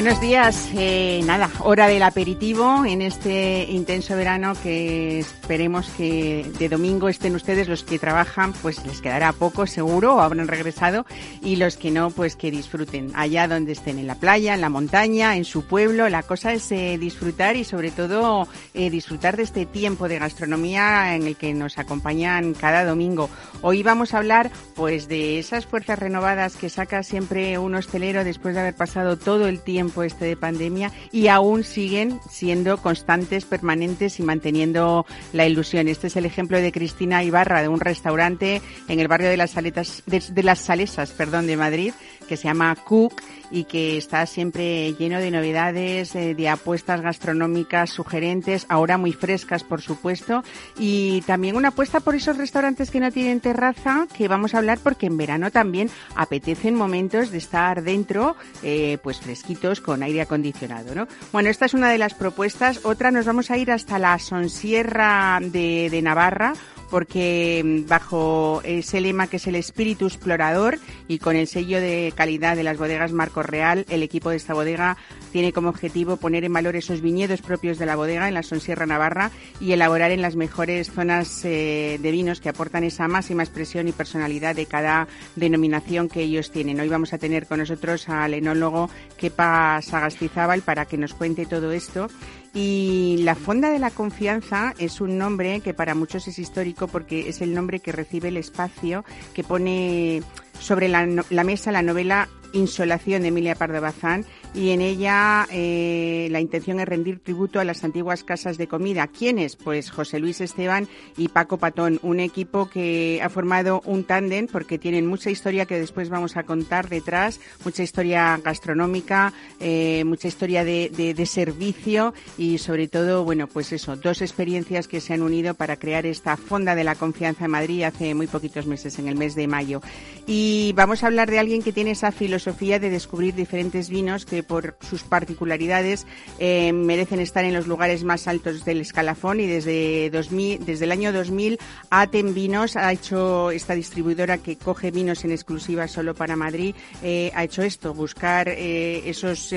Buenos días. Eh, nada, hora del aperitivo en este intenso verano que esperemos que de domingo estén ustedes los que trabajan, pues les quedará poco seguro o habrán regresado y los que no, pues que disfruten allá donde estén, en la playa, en la montaña, en su pueblo. La cosa es eh, disfrutar y sobre todo eh, disfrutar de este tiempo de gastronomía en el que nos acompañan cada domingo. Hoy vamos a hablar pues de esas fuerzas renovadas que saca siempre un hostelero después de haber pasado todo el tiempo este de pandemia y aún siguen siendo constantes, permanentes y manteniendo la ilusión. Este es el ejemplo de Cristina Ibarra, de un restaurante en el barrio de las, Saletas, de, las Salesas perdón, de Madrid, que se llama Cook y que está siempre lleno de novedades, eh, de apuestas gastronómicas sugerentes, ahora muy frescas, por supuesto, y también una apuesta por esos restaurantes que no tienen terraza, que vamos a hablar porque en verano también apetecen momentos de estar dentro, eh, pues fresquitos, con aire acondicionado, ¿no? Bueno, esta es una de las propuestas. Otra, nos vamos a ir hasta la Sonsierra de, de Navarra, porque mm, bajo ese lema que es el espíritu explorador y con el sello de calidad de las bodegas Marco Real, el equipo de esta bodega tiene como objetivo poner en valor esos viñedos propios de la bodega en la Sonsierra Navarra y elaborar en las mejores zonas eh, de vinos que aportan esa máxima expresión y personalidad de cada denominación que ellos tienen. Hoy vamos a tener con nosotros al enólogo Kepa Sagastizábal para que nos cuente todo esto y la Fonda de la Confianza es un nombre que para muchos es histórico porque es el nombre que recibe el espacio que pone sobre la, mesa la novela Insolación de Emilia Pardo Bazán y en ella eh, la intención es rendir tributo a las antiguas casas de comida. ¿Quiénes? Pues José Luis Esteban y Paco Patón, un equipo que ha formado un tándem porque tienen mucha historia que después vamos a contar detrás, mucha historia gastronómica, eh, mucha historia de, de, servicio y sobre todo, bueno, pues eso, dos experiencias que se han unido para crear esta Fonda de la Confianza en Madrid hace muy poquitos meses, en el mes de mayo. Y vamos a hablar de alguien que tiene esa filosofía de descubrir diferentes vinos que por sus particularidades eh, merecen estar en los lugares más altos del escalafón y desde 2000, desde el año 2000 Aten Vinos ha hecho esta distribuidora que coge vinos en exclusiva solo para Madrid eh, ha hecho esto buscar eh, esos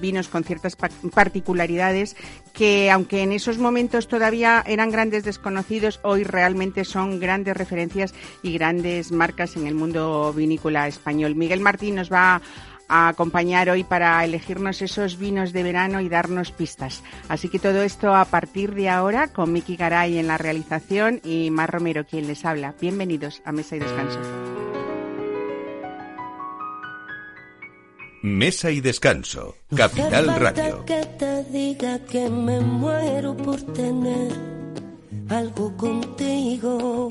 vinos con ciertas particularidades que aunque en esos momentos todavía eran grandes desconocidos hoy realmente son grandes referencias y grandes marcas en el mundo vinícola español. Miguel Martín nos va a acompañar hoy para elegirnos esos vinos de verano y darnos pistas. Así que todo esto a partir de ahora con Miki Garay en la realización y Mar Romero quien les habla. Bienvenidos a Mesa y Descanso. Mesa y Descanso, Capital Radio. Que te diga que me muero por tener algo contigo.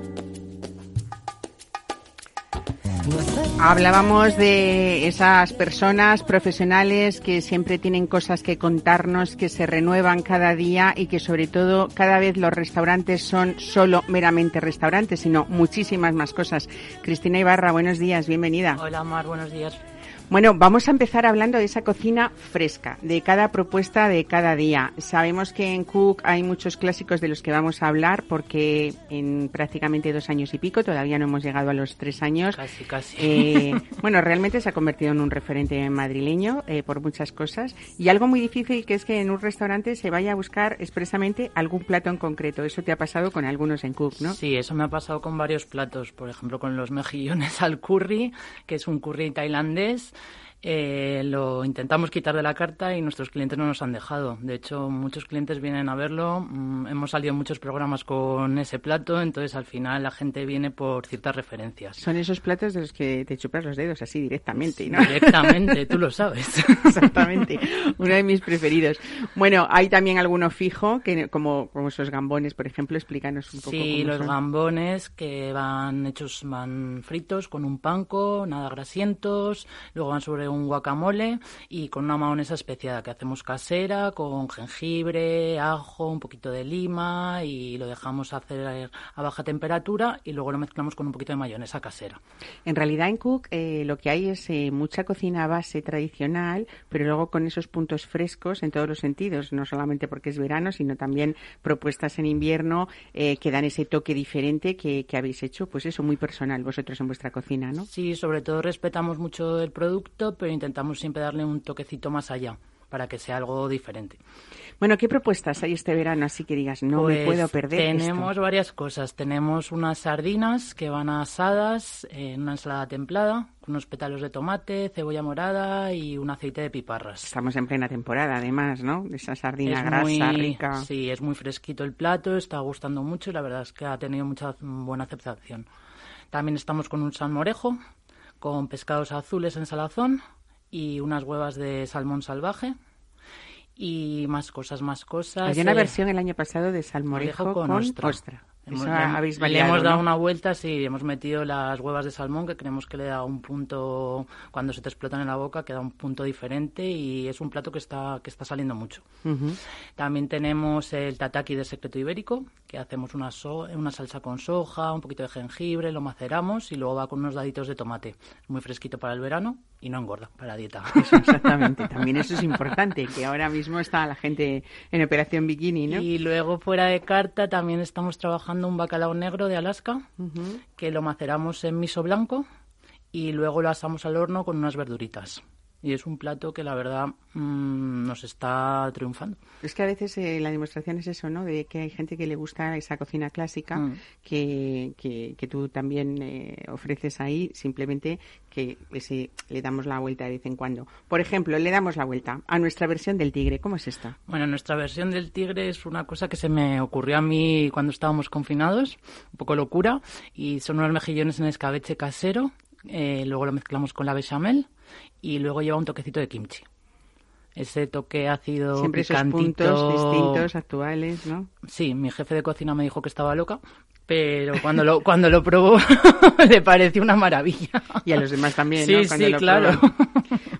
Hablábamos de esas personas profesionales que siempre tienen cosas que contarnos, que se renuevan cada día y que sobre todo cada vez los restaurantes son solo meramente restaurantes, sino muchísimas más cosas. Cristina Ibarra, buenos días, bienvenida. Hola Mar, buenos días. Bueno, vamos a empezar hablando de esa cocina fresca, de cada propuesta de cada día. Sabemos que en Cook hay muchos clásicos de los que vamos a hablar porque en prácticamente dos años y pico, todavía no hemos llegado a los tres años. Casi, casi. Eh, bueno, realmente se ha convertido en un referente madrileño eh, por muchas cosas y algo muy difícil que es que en un restaurante se vaya a buscar expresamente algún plato en concreto. Eso te ha pasado con algunos en Cook, ¿no? Sí, eso me ha pasado con varios platos. Por ejemplo, con los mejillones al curry, que es un curry tailandés Eh, lo intentamos quitar de la carta y nuestros clientes no nos han dejado. De hecho, muchos clientes vienen a verlo. Mm, hemos salido muchos programas con ese plato, entonces al final la gente viene por ciertas referencias. Son esos platos de los que te chupas los dedos así directamente, ¿no? Directamente, tú lo sabes. Exactamente, uno de mis preferidos. Bueno, hay también alguno fijo, que como, como esos gambones, por ejemplo, explícanos un poco. Sí, cómo los son. gambones que van hechos, van fritos con un panco, nada grasientos, luego van sobre un guacamole y con una mayonesa especiada que hacemos casera, con jengibre, ajo, un poquito de lima y lo dejamos hacer a baja temperatura y luego lo mezclamos con un poquito de mayonesa casera. En realidad en Cook eh, lo que hay es eh, mucha cocina base tradicional, pero luego con esos puntos frescos en todos los sentidos, no solamente porque es verano, sino también propuestas en invierno eh, que dan ese toque diferente que, que habéis hecho, pues eso, muy personal vosotros en vuestra cocina, ¿no? Sí, sobre todo respetamos mucho el producto, pero intentamos siempre darle un toquecito más allá para que sea algo diferente. Bueno, ¿qué propuestas hay este verano? Así que digas, no me Pues puedo perder. Tenemos esto. varias cosas. Tenemos unas sardinas que van asadas en una ensalada templada, unos pétalos de tomate, cebolla morada y un aceite de piparras. Estamos en plena temporada, además, ¿no? Esa sardina Es grasa, muy- rica. Sí, es muy fresquito el plato, está gustando mucho y la verdad es que ha tenido mucha buena aceptación. También estamos con un salmorejo, con pescados azules en salazón y unas huevas de salmón salvaje y más cosas, más cosas. Había una eh, versión el año pasado de salmorejo con, con ostra. ostra. Hemos- habéis le hemos dado ¿no? una vuelta, sí, hemos metido las huevas de salmón que creemos que le da un punto, cuando se te explotan en la boca, que da un punto diferente y es un plato que está, que está saliendo mucho. Ujú. También tenemos el tataki de secreto ibérico, que hacemos una, so- una salsa con soja, un poquito de jengibre, lo maceramos y luego va con unos daditos de tomate. Muy fresquito para el verano y no engorda para la dieta. Eso, exactamente. También eso es importante, que ahora mismo está la gente en operación bikini, ¿no? Y luego fuera de carta también estamos trabajando un bacalao negro de Alaska, que lo maceramos en miso blanco y luego lo asamos al horno con unas verduritas. Y es un plato que la verdad mm, nos está triunfando. Es que a veces eh, la demostración es eso, ¿no? De que hay gente que le gusta esa cocina clásica Mm. que, que, que tú también eh, ofreces ahí, simplemente que ese, le damos la vuelta de vez en cuando. Por ejemplo, le damos la vuelta a nuestra versión del tigre. ¿Cómo es esta? Bueno, nuestra versión del tigre es una cosa que se me ocurrió a mí cuando estábamos confinados, un poco locura, y son unos mejillones en escabeche casero, eh, luego lo mezclamos con la bechamel y luego lleva un toquecito de kimchi. Ese toque ácido, Siempre esos picantito. puntos distintos, actuales, ¿no? Sí, mi jefe de cocina me dijo que estaba loca, pero cuando lo, cuando lo probó le pareció una maravilla. Y a los demás también, Sí, ¿no? Cuando sí, lo claro.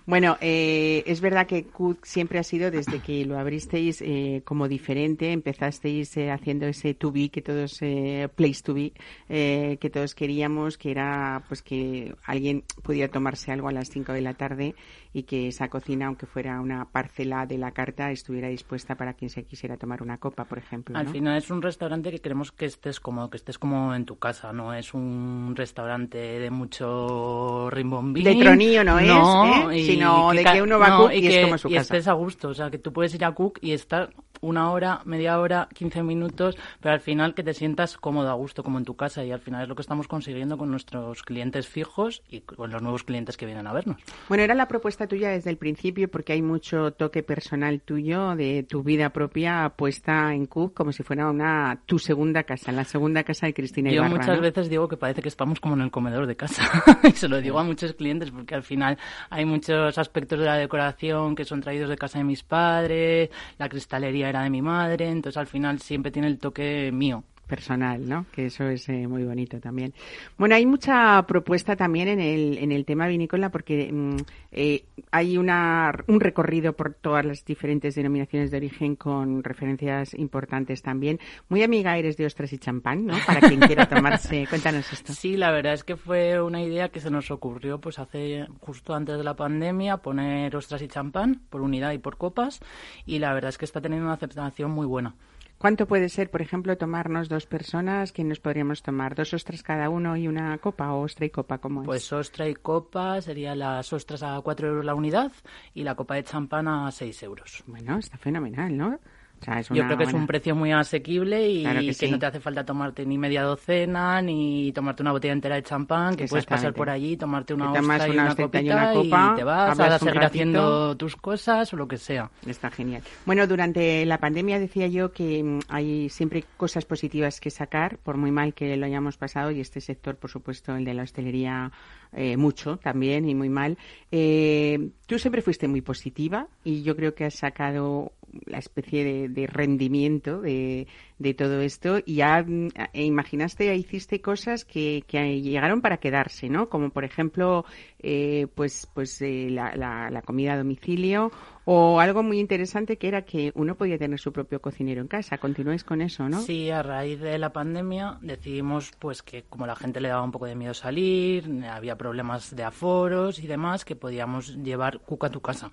Bueno, eh, es verdad que Cook siempre ha sido, desde que lo abristeis eh, como diferente, empezasteis eh, haciendo ese to be que todos, eh, place to be, eh, que todos queríamos, que era pues que alguien pudiera tomarse algo a las 5 de la tarde y que esa cocina, aunque fuera una parcela de la carta, estuviera dispuesta para quien se quisiera tomar una copa, por ejemplo. Al final es un restaurante que queremos que estés cómodo, que estés como en tu casa, no es un restaurante de mucho rimbombín. De tronillo no es, ¿eh? y Sino de que uno va a no, Cook y es que- como su y casa. estés a gusto, o sea, que tú puedes ir a Cook y estar una hora, media hora, 15 minutos, pero al final que te sientas cómodo, a gusto, como en tu casa y al final es lo que estamos consiguiendo con nuestros clientes fijos y con los nuevos clientes que vienen a vernos. Bueno, era la propuesta tuya desde el principio porque hay mucho toque personal tuyo de tu vida propia puesta en Cook como si fuera una tu segunda casa, la segunda casa de Cristina Yo Ibarra. muchas ¿no? veces digo que parece que estamos como en el comedor de casa. y se lo digo a muchos clientes porque al final hay muchos aspectos de la decoración que son traídos de casa de mis padres, la cristalería era de mi madre, entonces al final siempre tiene el toque mío. Personal, ¿no? Que eso es eh, muy bonito también. Bueno, hay mucha propuesta también en el, en el tema vinícola porque mm, eh, hay una, un recorrido por todas las diferentes denominaciones de origen con referencias importantes también. Muy amiga eres de ostras y champán, ¿no? Para quien quiera tomarse. Cuéntanos esto. Sí, la verdad es que fue una idea que se nos ocurrió pues hace justo antes de la pandemia poner ostras y champán por unidad y por copas y la verdad es que está teniendo una aceptación muy buena. ¿Cuánto puede ser, por ejemplo, tomarnos dos personas? ¿Quién nos podríamos tomar? ¿Dos ostras cada uno y una copa o ostra y copa? ¿Cómo es? Pues ostra y copa serían las ostras a 4 euros la unidad y la copa de champán a 6 euros. Bueno, está fenomenal, ¿no? Yo creo que es un precio muy asequible y que, no te hace falta tomarte ni media docena, ni tomarte una botella entera de champán, que puedes pasar por allí, tomarte una hostia y una, copita y, te vas a seguir haciendo tus cosas o lo que sea. Está genial. Bueno, durante la pandemia decía yo que mm, hay siempre cosas positivas que sacar, por muy mal que lo hayamos pasado, y este sector, por supuesto, el de la hostelería, eh, mucho también y muy mal. Eh, tú siempre fuiste muy positiva y yo creo que has sacado la especie de, rendimiento de, todo esto y ya mm, e imaginaste, hiciste cosas que, llegaron para quedarse, ¿no? Como por ejemplo, eh, pues, pues la, la, comida a domicilio o algo muy interesante que era que uno podía tener su propio cocinero en casa. Continuáis con eso, ¿no? Sí, a raíz de la pandemia decidimos pues que como la gente le daba un poco de miedo salir, había problemas de aforos y demás, que podíamos llevar cuca a tu casa.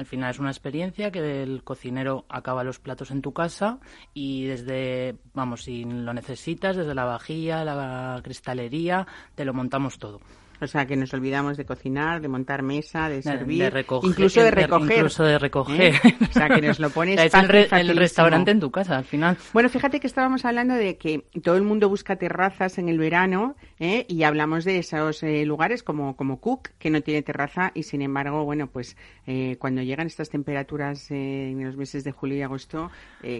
Al final es una experiencia que el cocinero acaba los platos en tu casa y desde, vamos, si lo necesitas, desde la vajilla, la cristalería, te lo montamos todo. O sea, que nos olvidamos de cocinar, de montar mesa, de servir, incluso de recoger. Incluso de recoger. ¿Eh? O sea, que nos lo pones es el, restaurante en tu casa, al final. Bueno, fíjate que estábamos hablando de que todo el mundo busca terrazas en el verano ¿eh? y hablamos de esos eh, lugares como, como Cook, que no tiene terraza y, sin embargo, bueno, pues cuando llegan estas temperaturas en los meses de julio y agosto,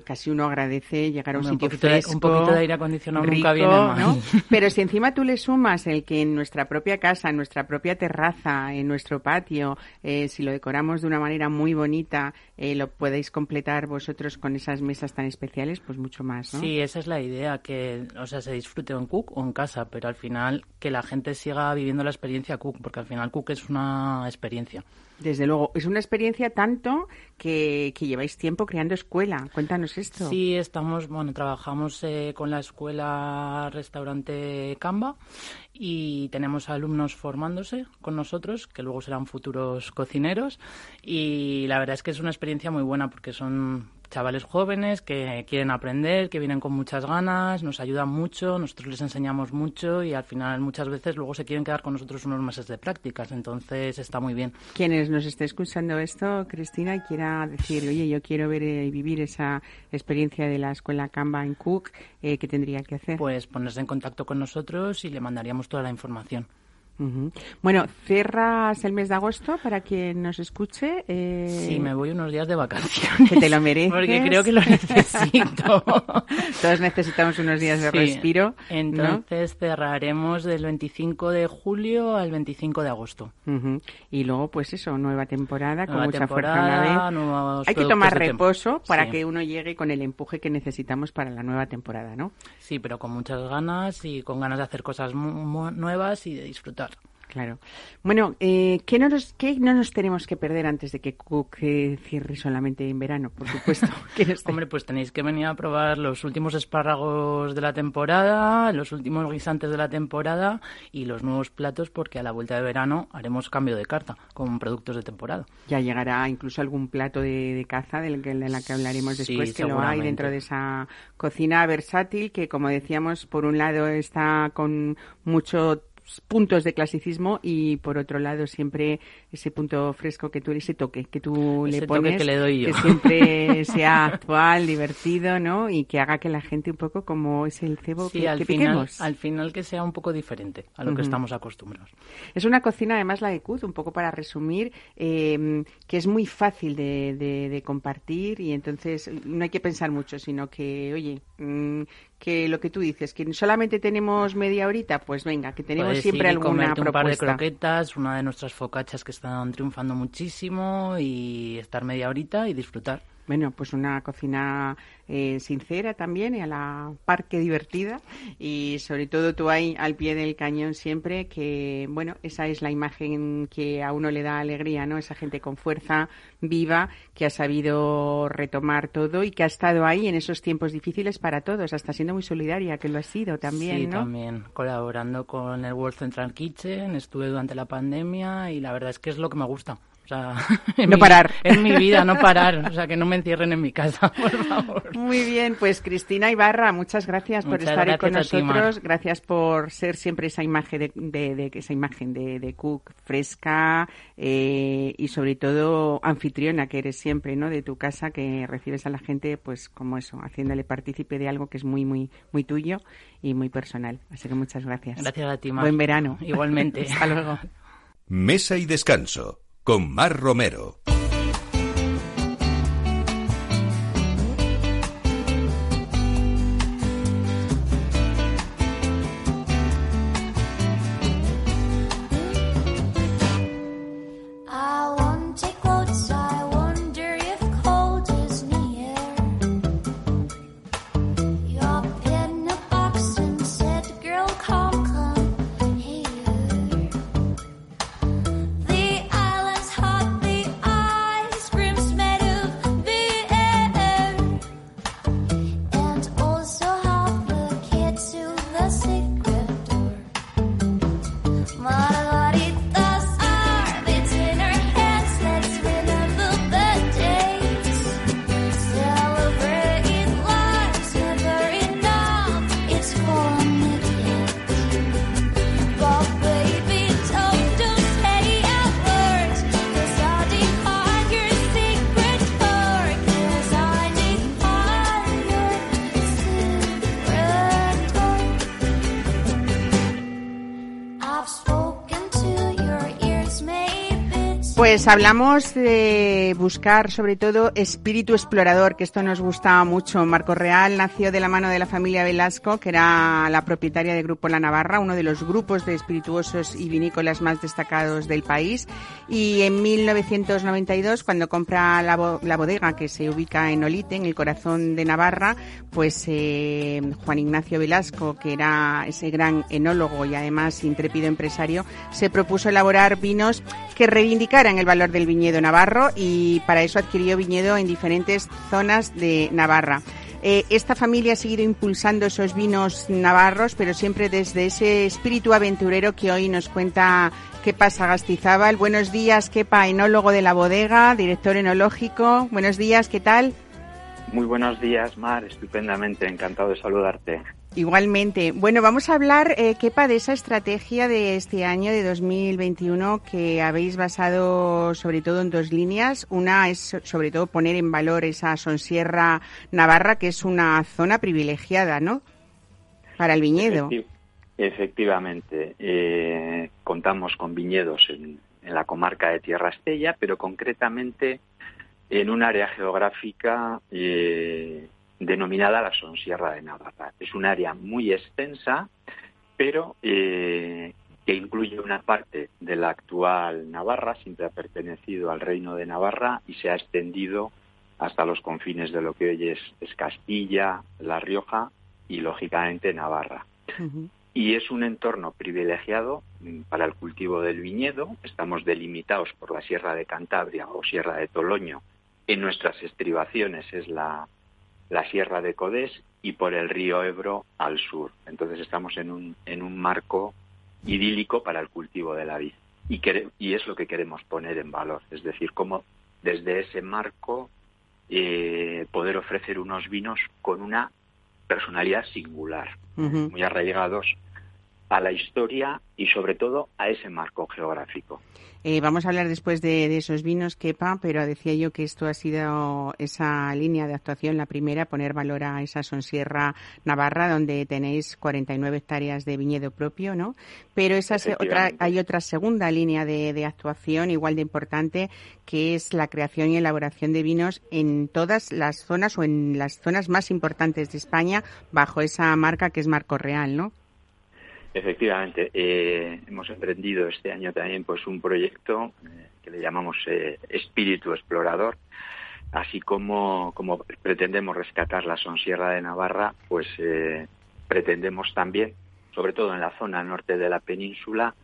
casi uno agradece llegar a un sitio fresco. un poquito de aire acondicionado nunca viene mal. ¿no? Pero si encima tú le sumas el que en nuestra propia casa en nuestra propia terraza, en nuestro patio, eh, si lo decoramos de una manera muy bonita, eh, lo podéis completar vosotros con esas mesas tan especiales, pues mucho más, ¿no? Sí, esa es la idea, que o sea, se disfrute en Cook o en casa, pero al final que la gente siga viviendo la experiencia Cook, porque al final Cook es una experiencia. Desde luego, es una experiencia tanto que, lleváis tiempo creando escuela. Cuéntanos esto. Sí, estamos, bueno, trabajamos eh, con la escuela restaurante Camba y tenemos alumnos formándose con nosotros que luego serán futuros cocineros y la verdad es que es una experiencia muy buena porque son chavales jóvenes que quieren aprender, que vienen con muchas ganas, nos ayudan mucho, nosotros les enseñamos mucho y al final muchas veces luego se quieren quedar con nosotros unos meses de prácticas, entonces está muy bien. Quienes nos esté escuchando esto, Cristina, y quiera decir, oye, yo quiero ver y vivir esa experiencia de la escuela Canva en Cook, eh, ¿qué tendría que hacer? Pues ponerse en contacto con nosotros y le mandaríamos toda la información. Bueno, cierras el mes de agosto para quien nos escuche. Eh... Sí, me voy unos días de vacaciones. Que te lo mereces. Porque creo que lo necesito. Todos necesitamos unos días de respiro. Entonces cerraremos del 25 de julio al 25 de agosto. Y luego, pues eso, nueva temporada con mucha fuerza Hay que tomar reposo para que uno llegue con el empuje que necesitamos para la nueva temporada, ¿no? Sí, pero con muchas ganas y con ganas de hacer cosas nuevas y de disfrutar. Claro. Bueno, eh, ¿qué, no nos, ¿qué no nos tenemos que perder antes de que Cook eh, cierre solamente en verano, por supuesto? Hombre, pues tenéis que venir a probar los últimos espárragos de la temporada, los últimos guisantes de la temporada y los nuevos platos, porque a la vuelta de verano haremos cambio de carta con productos de temporada. Ya llegará incluso algún plato de, caza del que, de la que hablaremos después, que lo hay dentro de esa cocina versátil que, como decíamos, por un lado está con mucho puntos de clasicismo y por otro lado siempre ese punto fresco que tú ese toque que tú le pones que, le doy yo. que siempre sea actual divertido no y que haga que la gente un poco como es el cebo que, al final al final que sea un poco diferente a lo que estamos acostumbrados. Es una cocina además la de Cuz un poco para resumir em, que es muy fácil de, de, compartir y entonces no hay que pensar mucho sino que oye mm, que lo que tú dices, que solamente tenemos media horita, pues venga, que tenemos siempre alguna propuesta. un par de croquetas, una de nuestras focachas que están triunfando muchísimo y estar media horita y disfrutar. Bueno, pues una cocina eh, sincera también y a la par que divertida. Y sobre todo tú ahí al pie del cañón siempre que, bueno, esa es la imagen que a uno le da alegría, ¿no? Esa gente con fuerza, viva, que ha sabido retomar todo y que ha estado ahí en esos tiempos difíciles para todos, hasta siendo muy solidaria, que lo ha sido también, sí, también, colaborando con el World Central Kitchen, estuve durante la pandemia y la verdad es que es lo que me gusta sea, no parar. En mi vida, no parar. O sea, que no me encierren en mi casa, por favor. Muy bien, pues Cristina Ibarra, muchas gracias por estar con nosotros. gracias por ser siempre esa imagen de, de, esa imagen de, de cook fresca eh, y sobre todo anfitriona que eres siempre, ¿no? De tu casa que recibes a la gente, pues como eso, haciéndole partícipe de algo que es muy, muy, muy tuyo y muy personal. Así que muchas gracias. Gracias a ti, Mar. Buen verano. Igualmente. Hasta luego. Mesa y descanso con Mar Romero. Pues hablamos de buscar sobre todo espíritu explorador, que esto nos gusta mucho. Marco Real nació de la mano de la familia Velasco, que era la propietaria del Grupo La Navarra, uno de los grupos de espirituosos y vinícolas más destacados del país. Y en 1992, cuando compra la, bodega que se ubica en Olite, en el corazón de Navarra, pues eh, Juan Ignacio Velasco, que era ese gran enólogo y además intrépido empresario, se propuso elaborar vinos que reivindicaran el valor del viñedo navarro y para eso adquirió viñedo en diferentes zonas de Navarra. Eh, esta familia ha seguido impulsando esos vinos navarros, pero siempre desde ese espíritu aventurero que hoy nos cuenta Kepa Sagastizábal. Buenos días, Kepa, enólogo de la bodega, director enológico. Buenos días, ¿qué tal? Muy buenos días, Mar. Estupendamente, encantado de saludarte. Igualmente. Bueno, vamos a hablar, eh, Kepa, de esa estrategia de este año, de 2021, que habéis basado sobre todo en dos líneas. Una es sobre todo poner en valor esa Sonsierra Navarra, que es una zona privilegiada, ¿no? Para el viñedo. efectivamente. Eh, contamos con viñedos en, en la comarca de Tierra Estella, pero concretamente en un área geográfica eh, denominada la Sonsierra de Navarra. Es un área muy extensa, pero eh, que incluye una parte de la actual Navarra, siempre ha pertenecido al reino de Navarra y se ha extendido hasta los confines de lo que hoy es, Castilla, La Rioja y, lógicamente, Navarra. Y es un entorno privilegiado mm, para el cultivo del viñedo. Estamos delimitados por la Sierra de Cantabria o Sierra de Toloño. En nuestras estribaciones es la, la Sierra de Codés y por el río Ebro al sur. Entonces estamos en un, en un marco idílico para el cultivo de la vid. Y, y es lo que queremos poner en valor, es decir, cómo desde ese marco eh, poder ofrecer unos vinos con una personalidad singular, muy arraigados a la historia y sobre todo a ese marco geográfico. Eh, vamos a hablar después de, esos vinos, Kepa, pero decía yo que esto ha sido esa línea de actuación, la primera, poner valor a esa Sonsierra Navarra, donde tenéis 49 hectáreas de viñedo propio, ¿no? Pero esa otra, hay otra segunda línea de, de, actuación, igual de importante, que es la creación y elaboración de vinos en todas las zonas o en las zonas más importantes de España, bajo esa marca que es Marco Real, ¿no? Efectivamente, eh, hemos emprendido este año también pues un proyecto eh, que le llamamos eh, Espíritu Explorador, así como, como pretendemos rescatar la Sonsierra de Navarra, pues pretendemos también, sobre todo en la zona norte de la península,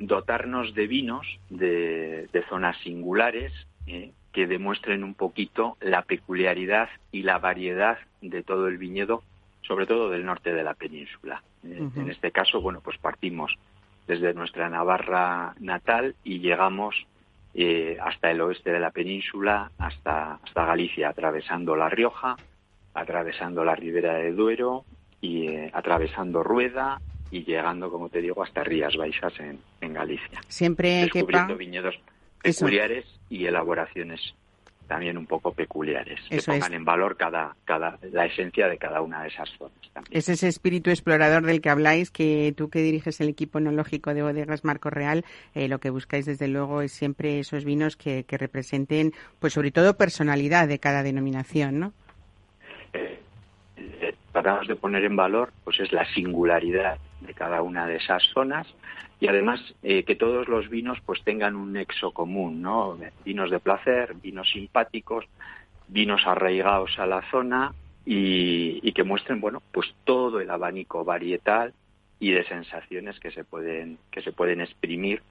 dotarnos de vinos de zonas singulares que demuestren un poquito la peculiaridad y la variedad de todo el viñedo sobre todo del norte de la península. Eh, en este caso, bueno, pues partimos desde nuestra Navarra natal y llegamos eh, hasta el oeste de la península, hasta, hasta Galicia, atravesando La Rioja, atravesando la Ribera de Duero y eh, atravesando Rueda y llegando, como te digo, hasta Rías Baixas en, en Galicia. Siempre descubriendo viñedos peculiares y elaboraciones también un poco peculiares, que pongan en valor cada, cada, la esencia de cada una de esas zonas. También. Es ese espíritu explorador del que habláis, que tú que diriges el equipo enológico de bodegas Marco Real, eh, lo que buscáis desde luego es siempre esos vinos que, que, representen, pues sobre todo personalidad de cada denominación, ¿no? Eh, eh, tratamos de poner en valor, pues es la singularidad de cada una de esas zonas y además eh, que todos los vinos pues tengan un nexo común, ¿no? Vinos de placer, vinos simpáticos, vinos arraigados a la zona y, que muestren, bueno, pues todo el abanico varietal y de sensaciones que se pueden que se pueden exprimir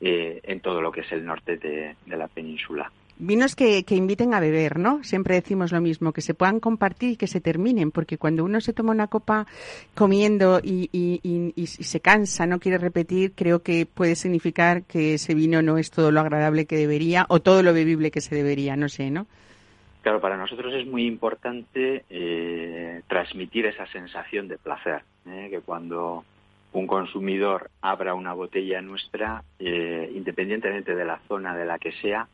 eh, en todo lo que es el norte de la península. Vinos que, inviten a beber, ¿no? Siempre decimos lo mismo, que se puedan compartir y que se terminen, porque cuando uno se toma una copa comiendo y, y, y, y, se cansa, no quiere repetir, creo que puede significar que ese vino no es todo lo agradable que debería o todo lo bebible que se debería, no sé, ¿no? Claro, para nosotros es muy importante eh, transmitir esa sensación de placer, ¿eh? que cuando un consumidor abra una botella nuestra, eh, independientemente de la zona de la que sea,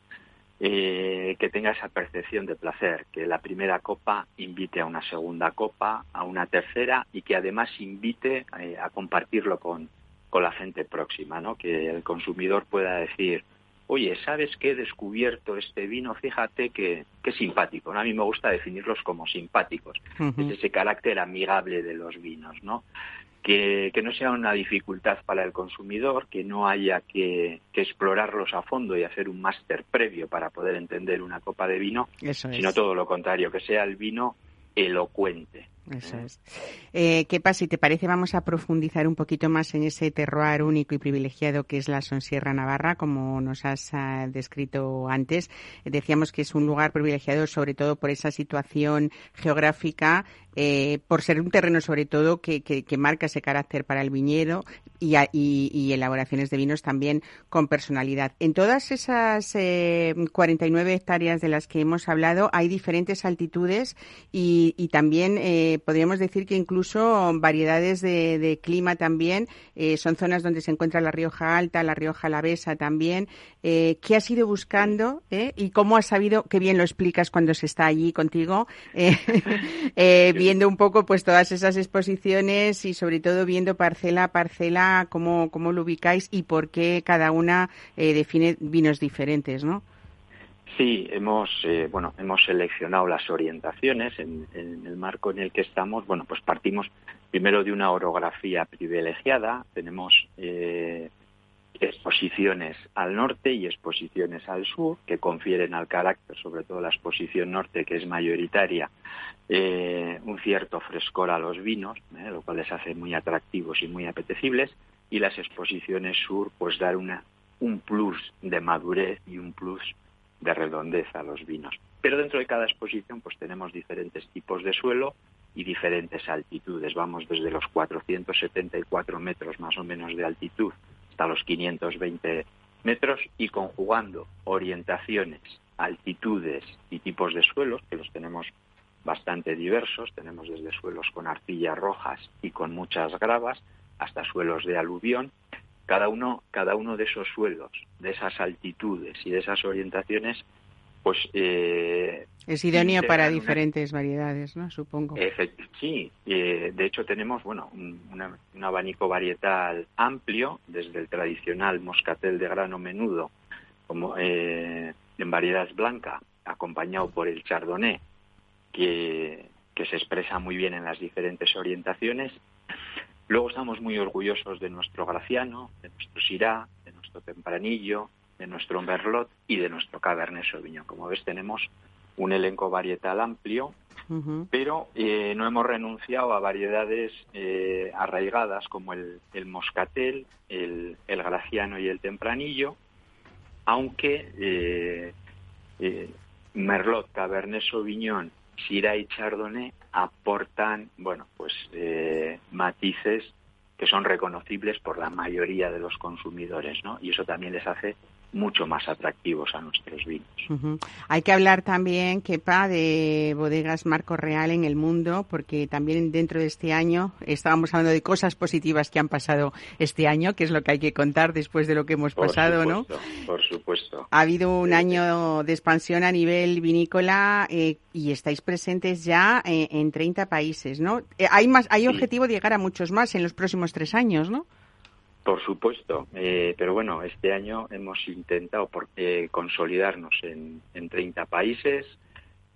eh, que tenga esa percepción de placer, que la primera copa invite a una segunda copa, a una tercera y que además invite eh, a compartirlo con, con la gente próxima, ¿no? Que el consumidor pueda decir, oye, ¿sabes qué he descubierto este vino? Fíjate que, que simpático. ¿no? A mí me gusta definirlos como simpáticos. Uh -huh. Es ese carácter amigable de los vinos, ¿no? Que, que, no sea una dificultad para el consumidor, que no haya que, que explorarlos a fondo y hacer un máster previo para poder entender una copa de vino, Eso sino es. todo lo contrario, que sea el vino elocuente. Eso es. Eh, ¿Qué pasa? Si te parece, vamos a profundizar un poquito más en ese terroir único y privilegiado que es la Sonsierra Navarra, como nos has uh, descrito antes. Decíamos que es un lugar privilegiado sobre todo por esa situación geográfica, eh, por ser un terreno sobre todo que, que, que marca ese carácter para el viñedo y, y, y, elaboraciones de vinos también con personalidad. En todas esas eh, 49 hectáreas de las que hemos hablado hay diferentes altitudes y, y también eh, podríamos decir que incluso variedades de, de clima también. Eh, son zonas donde se encuentra la Rioja Alta, la Rioja Alavesa también. Eh, ¿Qué has ido buscando eh? y cómo has sabido, qué bien lo explicas cuando se está allí contigo, eh, viendo un poco pues todas esas exposiciones y sobre todo viendo parcela a parcela cómo, cómo lo ubicáis y por qué cada una eh, define vinos diferentes, ¿no? Sí, hemos eh, bueno hemos seleccionado las orientaciones en, en, el marco en el que estamos. Bueno, pues partimos primero de una orografía privilegiada. Tenemos eh, exposiciones al norte y exposiciones al sur que confieren al carácter, sobre todo la exposición norte que es mayoritaria, eh, un cierto frescor a los vinos, eh, lo cual les hace muy atractivos y muy apetecibles. Y las exposiciones sur, pues dar una un plus de madurez y un plus de redondez a los vinos. Pero dentro de cada exposición pues tenemos diferentes tipos de suelo y diferentes altitudes. Vamos desde los 474 metros más o menos de altitud hasta los 520 metros y conjugando orientaciones, altitudes y tipos de suelos, que los tenemos bastante diversos. Tenemos desde suelos con arcillas rojas y con muchas gravas hasta suelos de aluvión cada uno, cada uno de esos suelos, de esas altitudes y de esas orientaciones, pues... Eh, es idóneo para diferentes una... variedades, ¿no? Supongo. Sí, eh, de hecho tenemos, bueno, un, una, un, abanico varietal amplio, desde el tradicional moscatel de grano menudo, como eh, en variedad blanca, acompañado por el chardonnay, que, que se expresa muy bien en las diferentes orientaciones, Luego estamos muy orgullosos de nuestro Graciano, de nuestro Syrah, de nuestro Tempranillo, de nuestro Merlot y de nuestro Cabernet Sauvignon. Como ves, tenemos un elenco varietal amplio, uh -huh. pero eh, no hemos renunciado a variedades eh, arraigadas como el, el Moscatel, el, el, Graciano y el Tempranillo, aunque eh, Merlot, Cabernet Sauvignon Syrah y Chardonnay aportan, bueno, pues eh, matices que son reconocibles por la mayoría de los consumidores, ¿no? Y eso también les hace mucho más atractivos a nuestros vinos. Hay que hablar también, Kepa, de bodegas Marco Real en el mundo, porque también dentro de este año estábamos hablando de cosas positivas que han pasado este año, que es lo que hay que contar después de lo que hemos pasado, ¿no? Por supuesto. Ha habido un año de expansión a nivel vinícola eh, y estáis presentes ya eh, en 30 países, ¿no? Eh, hay más, hay objetivo de llegar a muchos más en los próximos tres años, ¿no? Por supuesto, eh, pero bueno, este año hemos intentado eh, consolidarnos en, en 30 países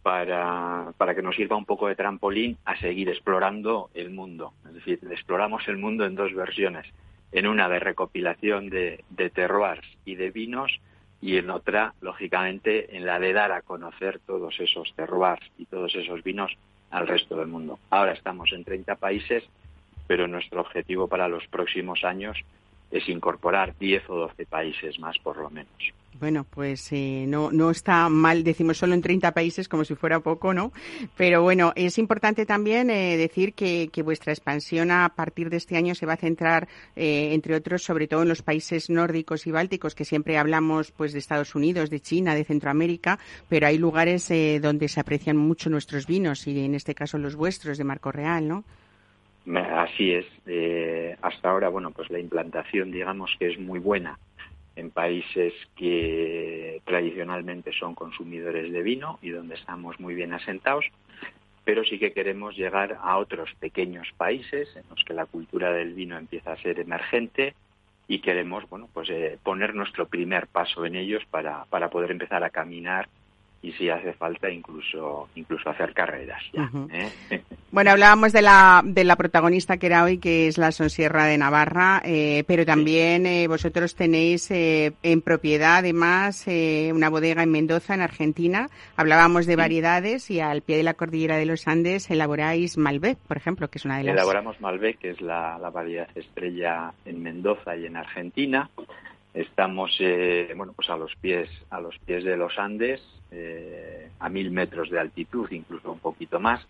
para, para que nos sirva un poco de trampolín a seguir explorando el mundo. Es decir, exploramos el mundo en dos versiones, en una de recopilación de, de terroirs y de vinos y en otra, lógicamente, en la de dar a conocer todos esos terroirs y todos esos vinos al resto del mundo. Ahora estamos en 30 países, pero nuestro objetivo para los próximos años es incorporar 10 o 12 países más por lo menos. Bueno, pues eh, no, no está mal, decimos solo en 30 países como si fuera poco, ¿no? Pero bueno, es importante también eh, decir que, vuestra expansión a partir de este año se va a centrar, eh, entre otros, sobre todo en los países nórdicos y bálticos, que siempre hablamos pues de Estados Unidos, de China, de Centroamérica, pero hay lugares donde se aprecian mucho nuestros vinos y en este caso los vuestros de Marco Real, ¿no? Así es. Eh, hasta ahora, bueno, pues la implantación, digamos que es muy buena en países que tradicionalmente son consumidores de vino y donde estamos muy bien asentados, pero sí que queremos llegar a otros pequeños países en los que la cultura del vino empieza a ser emergente y queremos, bueno, pues eh, poner nuestro primer paso en ellos para, para poder empezar a caminar y si hace falta incluso incluso hacer carreras ya. ¿eh? Bueno, hablábamos de la, de la protagonista que era hoy, que es la Sonsierra de Navarra, eh, pero también eh, vosotros tenéis en propiedad, además, una bodega en Mendoza, en Argentina. Hablábamos de variedades y al pie de la cordillera de los Andes elaboráis Malbec, por ejemplo, que es una de las... Elaboramos Malbec, que es la, la variedad estrella en Mendoza y en Argentina. Estamos, bueno, pues a los pies, a los pies de los Andes, eh, a mil metros de altitud, incluso un poquito más,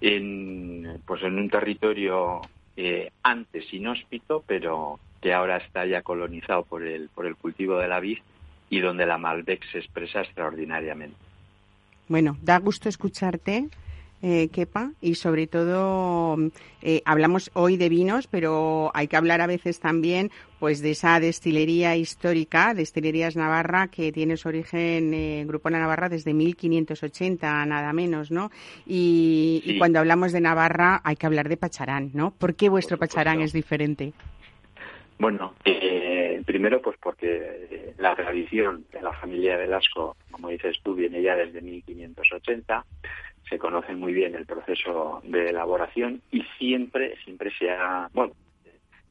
en, pues en un territorio eh, antes inhóspito, pero que ahora está ya colonizado por el, por el cultivo de la vid y donde la Malbec se expresa extraordinariamente. Bueno, da gusto escucharte eh, Kepa, y sobre todo eh, hablamos hoy de vinos, pero hay que hablar a veces también pues de esa destilería histórica, Destilerías Navarra, que tiene su origen en Grupo La Navarra desde 1580, nada menos, ¿no? Y, cuando hablamos de Navarra hay que hablar de Pacharán, ¿no? ¿Por qué vuestro Pacharán es diferente? Bueno, eh, primero pues porque la tradición de la familia Velasco, como dices tú, viene ya desde 1580 se conoce muy bien el proceso de elaboración y siempre, siempre se ha, bueno,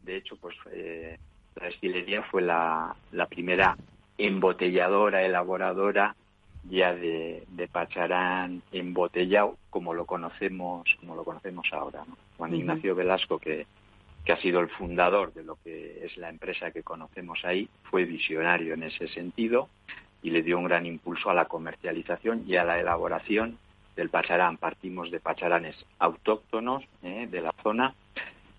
de hecho, pues eh, la destilería fue la, la primera embotelladora, elaboradora ya de, de, Pacharán embotellado como lo conocemos como lo conocemos ahora Juan Ignacio Velasco que, que ha sido el fundador de lo que es la empresa que conocemos ahí fue visionario en ese sentido y le dio un gran impulso a la comercialización y a la elaboración del pacharán. Partimos de pacharanes autóctonos eh, de la zona.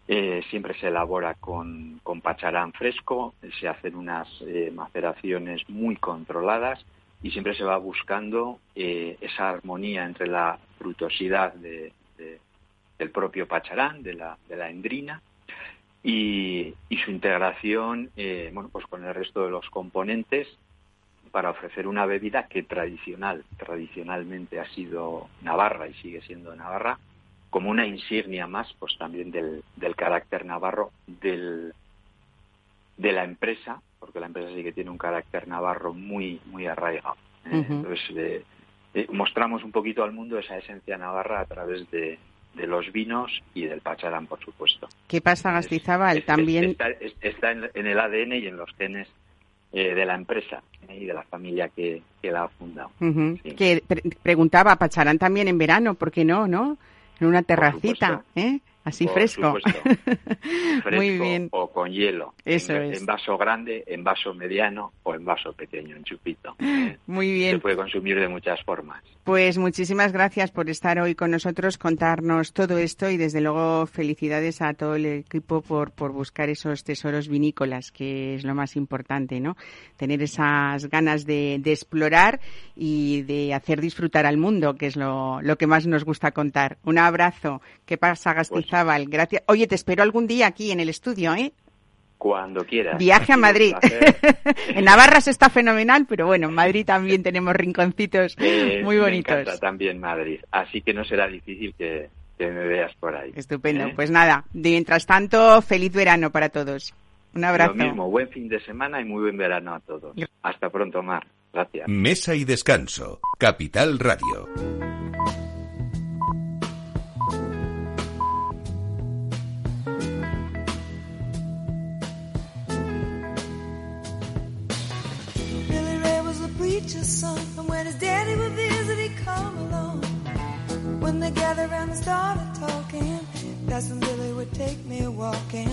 Eh, siempre se elabora con, con, pacharán fresco, se hacen unas eh, maceraciones muy controladas y siempre se va buscando esa armonía entre la frutosidad de, del propio pacharán, de la, de la endrina, y, y su integración bueno, pues con el resto de los componentes para ofrecer una bebida que tradicional, tradicionalmente ha sido Navarra y sigue siendo Navarra, como una insignia más, pues también del, del carácter navarro del, de la empresa, porque la empresa sí que tiene un carácter navarro muy, muy arraigado. ¿eh? Entonces, eh, eh, mostramos un poquito al mundo esa esencia navarra a través de, de los vinos y del pacharán, por supuesto. ¿Qué pasa, Gastizabal? También está, en, el ADN y en los genes eh, de la empresa eh, y de la familia que, la ha fundado. Que preguntaba, ¿pacharán también en verano? ¿Por qué no, no? En una terracita, ¿eh? Así Por fresco. Muy bien. o con hielo. Eso en, es. en vaso grande, en vaso mediano o en vaso pequeño, en chupito. ¿eh? Muy Se bien. puede consumir de muchas formas. Pues muchísimas gracias por estar hoy con nosotros, contarnos todo esto y desde luego felicidades a todo el equipo por, por buscar esos tesoros vinícolas, que es lo más importante, ¿no? Tener esas ganas de, de explorar y de hacer disfrutar al mundo, que es lo, lo que más nos gusta contar. Un abrazo. ¿Qué pasa, Gracias. Oye, te espero algún día aquí en el estudio, ¿eh? Cuando quieras. Viaje a Madrid. en Navarra se está fenomenal, pero bueno, en Madrid también tenemos rinconcitos Eh, muy Me bonitos. encanta también Madrid, así que no será difícil que, que me veas por ahí. Estupendo. ¿eh? Pues nada, mientras tanto, feliz verano para todos. Un abrazo. Lo mismo, buen fin de semana y muy buen verano a todos. Hasta pronto, Mar. Gracias. Mesa y descanso. Capital Radio. Gathered around and started talking, Cousin Billy would take me walking.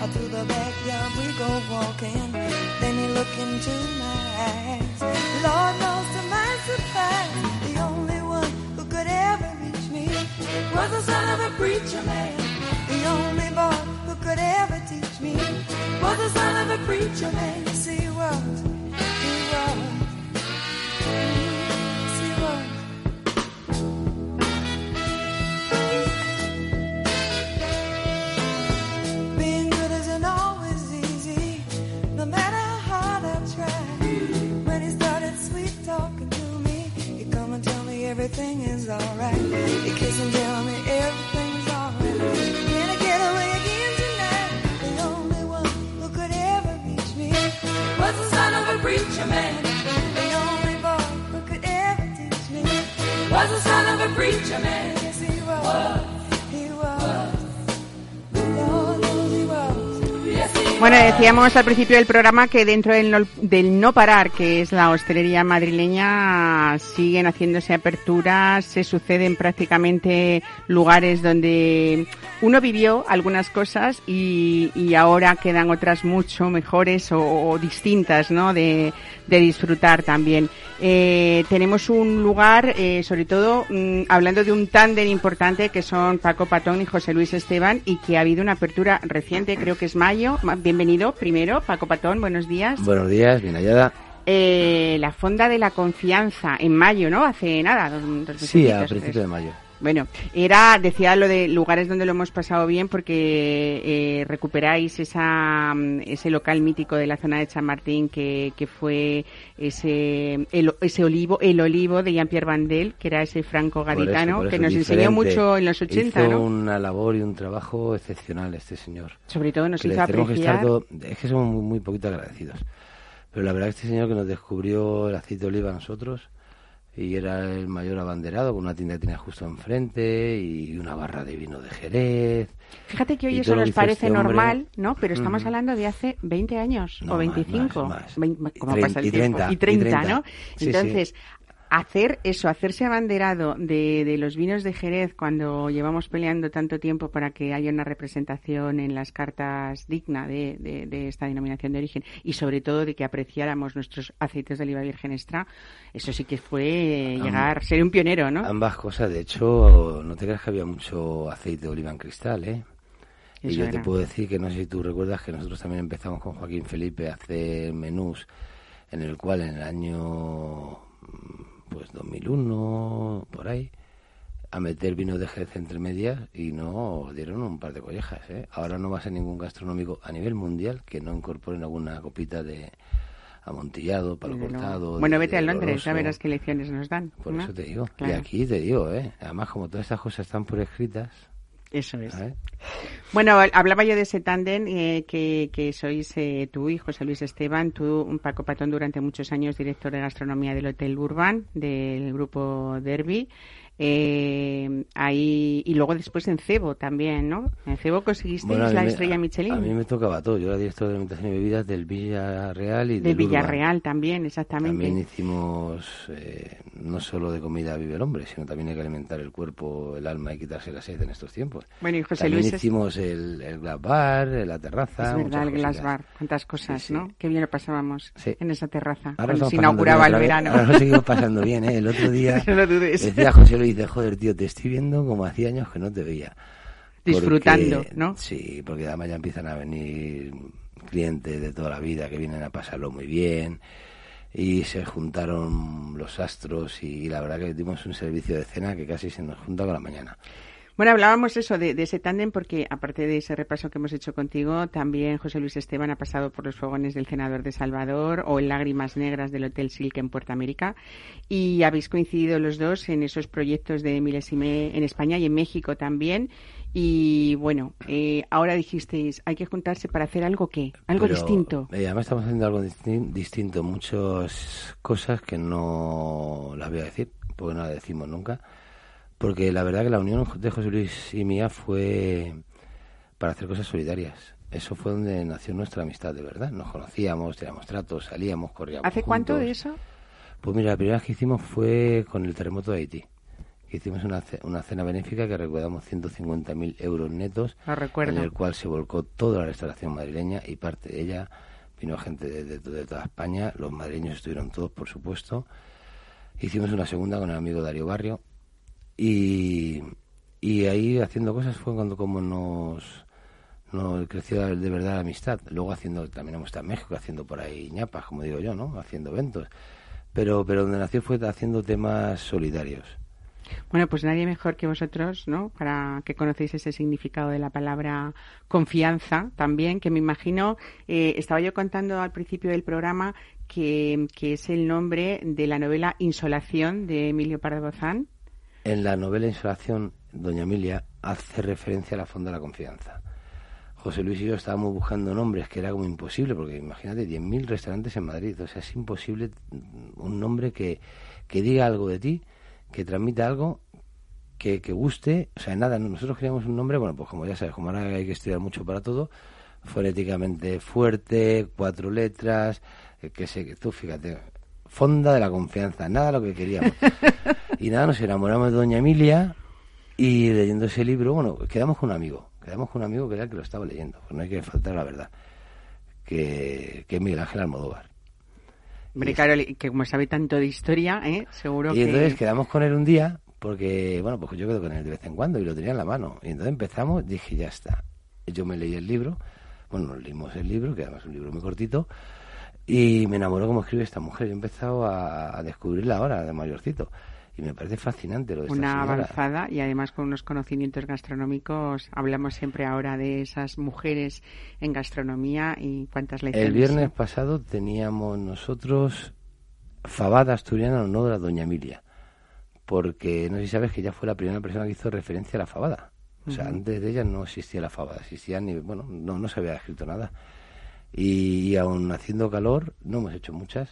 Out through the backyard we go walking. Then he looked into my eyes. Lord knows to my surprise, the only one who could ever reach me was the son of a preacher man. The only boy who could ever teach me was the son of a preacher man. Yes, he was. Bueno, decíamos al principio del programa que dentro del no, del no parar, que es la hostelería madrileña, siguen haciéndose aperturas, se suceden prácticamente lugares donde uno vivió algunas cosas y, y ahora quedan otras mucho mejores o, o distintas, ¿no? De, de disfrutar también. Eh, tenemos un lugar, eh, sobre todo mm, hablando de un tándem importante que son Paco Patón y José Luis Esteban y que ha habido una apertura reciente, creo que es mayo. Ma- Bienvenido primero, Paco Patón, buenos días. Buenos días, bien hallada. Eh, la Fonda de la Confianza en mayo, ¿no? Hace nada, dos, dos Sí, a principios de mayo. Bueno, era, decía lo de lugares donde lo hemos pasado bien porque eh, recuperáis esa, mm, ese local mítico de la zona de San Martín que, que fue ese, el, ese olivo, el olivo de Jean-Pierre Vandel, que era ese franco Por eso, gaditano, que nos enseñó mucho en los 80, hizo ¿no? una labor y un trabajo excepcional este señor. Sobre todo nos que hizo que apreciar. es que somos muy, muy poquito agradecidos. Pero la verdad que este señor que nos descubrió el aceite de oliva a nosotros y era el mayor abanderado con una tienda que tenía justo enfrente y una barra de vino de Jerez. Fíjate que hoy eso nos hizo parece este hombre- normal, ¿no? Pero estamos Ujú. hablando de hace 20 años No, o más, 25. más, más. Vein- Y ¿Cómo trein- pasa el tiempo? 30, y 30, y 30. ¿no? Sí, sí. Hacer eso, hacerse abanderado de, de los vinos de Jerez cuando llevamos peleando tanto tiempo para que haya una representación en las cartas digna de, de- de esta denominación de origen y sobre todo de que apreciáramos nuestros aceites de oliva virgen extra, eso sí que fue eh, llegar, ser un pionero, ¿no? Ambas cosas, de hecho, no te creas que había mucho aceite de oliva en cristal, ¿eh? Y yo era. te puedo decir que no sé si tú recuerdas que nosotros también empezamos con Joaquín Felipe a hacer menús en el cual en el año pues 2001 por ahí a meter vino de Jerez entre medias y no dieron un par de collejas, ¿eh? Ahora no va a ser ningún gastronómico a nivel mundial que no incorporen alguna copita de amontillado, palo cortado. Bueno, de- vete a Londres, ya verás qué lecciones nos dan. Por ¿no? eso te digo. Claro. Y aquí te digo, ¿eh? Además, como todas estas cosas están por escritas, Eso es. Bueno, hablaba yo de ese tándem eh, que, que sois eh, tú y José Luis Esteban, tú, un Paco Patón, durante muchos años director de gastronomía del Hotel Urban, del grupo Derby. Eh, ahí, y luego después en Cebo también, ¿no? En Cebo conseguisteis Bueno, a la me- estrella a- Michelin. A mí me tocaba todo. Yo era director de alimentación y bebidas del Villarreal y de del Urban. Villarreal también, exactamente. También hicimos eh, no solo de comida vive el hombre, sino también hay que alimentar el cuerpo, el alma y quitarse la sed en estos tiempos. Bueno, y José también Luis es- hicimos el, el glass bar, la terraza. Es verdad, el Glass. Bar. Cuántas cosas, Sí, sí. ¿no? Qué bien lo pasábamos Sí. en esa terraza. Ahora cuando se inauguraba el verano. Ahora lo seguimos pasando bien, ¿eh? El otro día No decía José Luis, de joder, tío, te estoy viendo como hacía años que no te veía. Disfrutando, Porque- ¿no? Sí, porque además ya empiezan a venir clientes de toda la vida que vienen a pasarlo muy bien y se juntaron los astros y la verdad que dimos un servicio de cena que casi se nos junta con la mañana. Bueno, hablábamos eso de, de ese tándem porque aparte de ese repaso que hemos hecho contigo, también José Luis Esteban ha pasado por los fogones del Senador de Salvador o en Lágrimas Negras del Hotel Silk en Puerto América y habéis coincidido los dos en esos proyectos de Milesime en España y en México también. Y bueno, eh, ahora dijisteis, hay que juntarse para hacer algo qué, algo Pero, distinto. eh, además estamos haciendo algo distin- distinto, muchas cosas que no las voy a decir, porque no las decimos nunca, porque la verdad que la unión de José Luis y mía fue para hacer cosas solidarias. Eso fue donde nació nuestra amistad, de verdad. Nos conocíamos, teníamos tratos, salíamos, corríamos. ¿Hace cuánto de eso? Pues mira, la primera vez que hicimos fue con el terremoto de Haití. Que hicimos una, una cena benéfica que recaudamos 150.000 euros netos, Lo recuerdo. en el cual se volcó toda la restauración madrileña y parte de ella vino gente de, de- de toda España. Los madrileños estuvieron todos, por supuesto. Hicimos una segunda con el amigo Darío Barrio y, ahí haciendo cosas fue cuando como nos, nos creció de verdad la amistad. Luego haciendo, también hemos estado en México haciendo por ahí ñapas, como digo yo, ¿no? Haciendo eventos. Pero, pero donde nació fue haciendo temas solidarios. Bueno, pues nadie mejor que vosotros, ¿no? Para que conocéis ese significado de la palabra confianza también, que me imagino, eh, estaba yo contando al principio del programa que, que es el nombre de la novela Insolación de Emilio Pardo. En la novela Insolación, Doña Emilia hace referencia a la Fonda de la Confianza. José Luis y yo estábamos buscando nombres que era como imposible, porque imagínate, 10.000 restaurantes en Madrid, o sea, es imposible un nombre que, que diga algo de ti, que transmita algo, que, que guste, o sea, nada, nosotros queríamos un nombre, bueno, pues como ya sabes, como ahora hay que estudiar mucho para todo, fonéticamente fuerte, cuatro letras, eh, que sé, que tú fíjate, Fonda de la Confianza, nada lo que queríamos. y nada, nos enamoramos de Doña Emilia y leyendo ese libro, bueno, quedamos con un amigo, quedamos con un amigo que era el que lo estaba leyendo, pues no hay que faltar la verdad, que, que es Miguel Ángel Almodóvar. Hombre, Y claro, que como sabe tanto de historia, ¿eh? seguro Y que... entonces quedamos con él un día, porque, bueno, pues yo quedo con él de vez en cuando y lo tenía en la mano. Y entonces empezamos, dije, ya está. Yo me leí el libro, bueno, leímos el libro, que además es un libro muy cortito, y me enamoró como escribe esta mujer. Yo he empezado a, a descubrirla ahora, de mayorcito. Y me parece fascinante lo de esta una señora. avanzada y además con unos conocimientos gastronómicos. Hablamos siempre ahora de esas mujeres en gastronomía y cuántas lecciones. El viernes pasado teníamos nosotros fabada asturiana en honor a Doña Emilia, porque no sé si sabes que ella fue la primera persona que hizo referencia a la fabada. O sea, antes de ella no existía la fabada, existía ni, bueno, no, no se había escrito nada. Y, y aún haciendo calor, no hemos hecho muchas,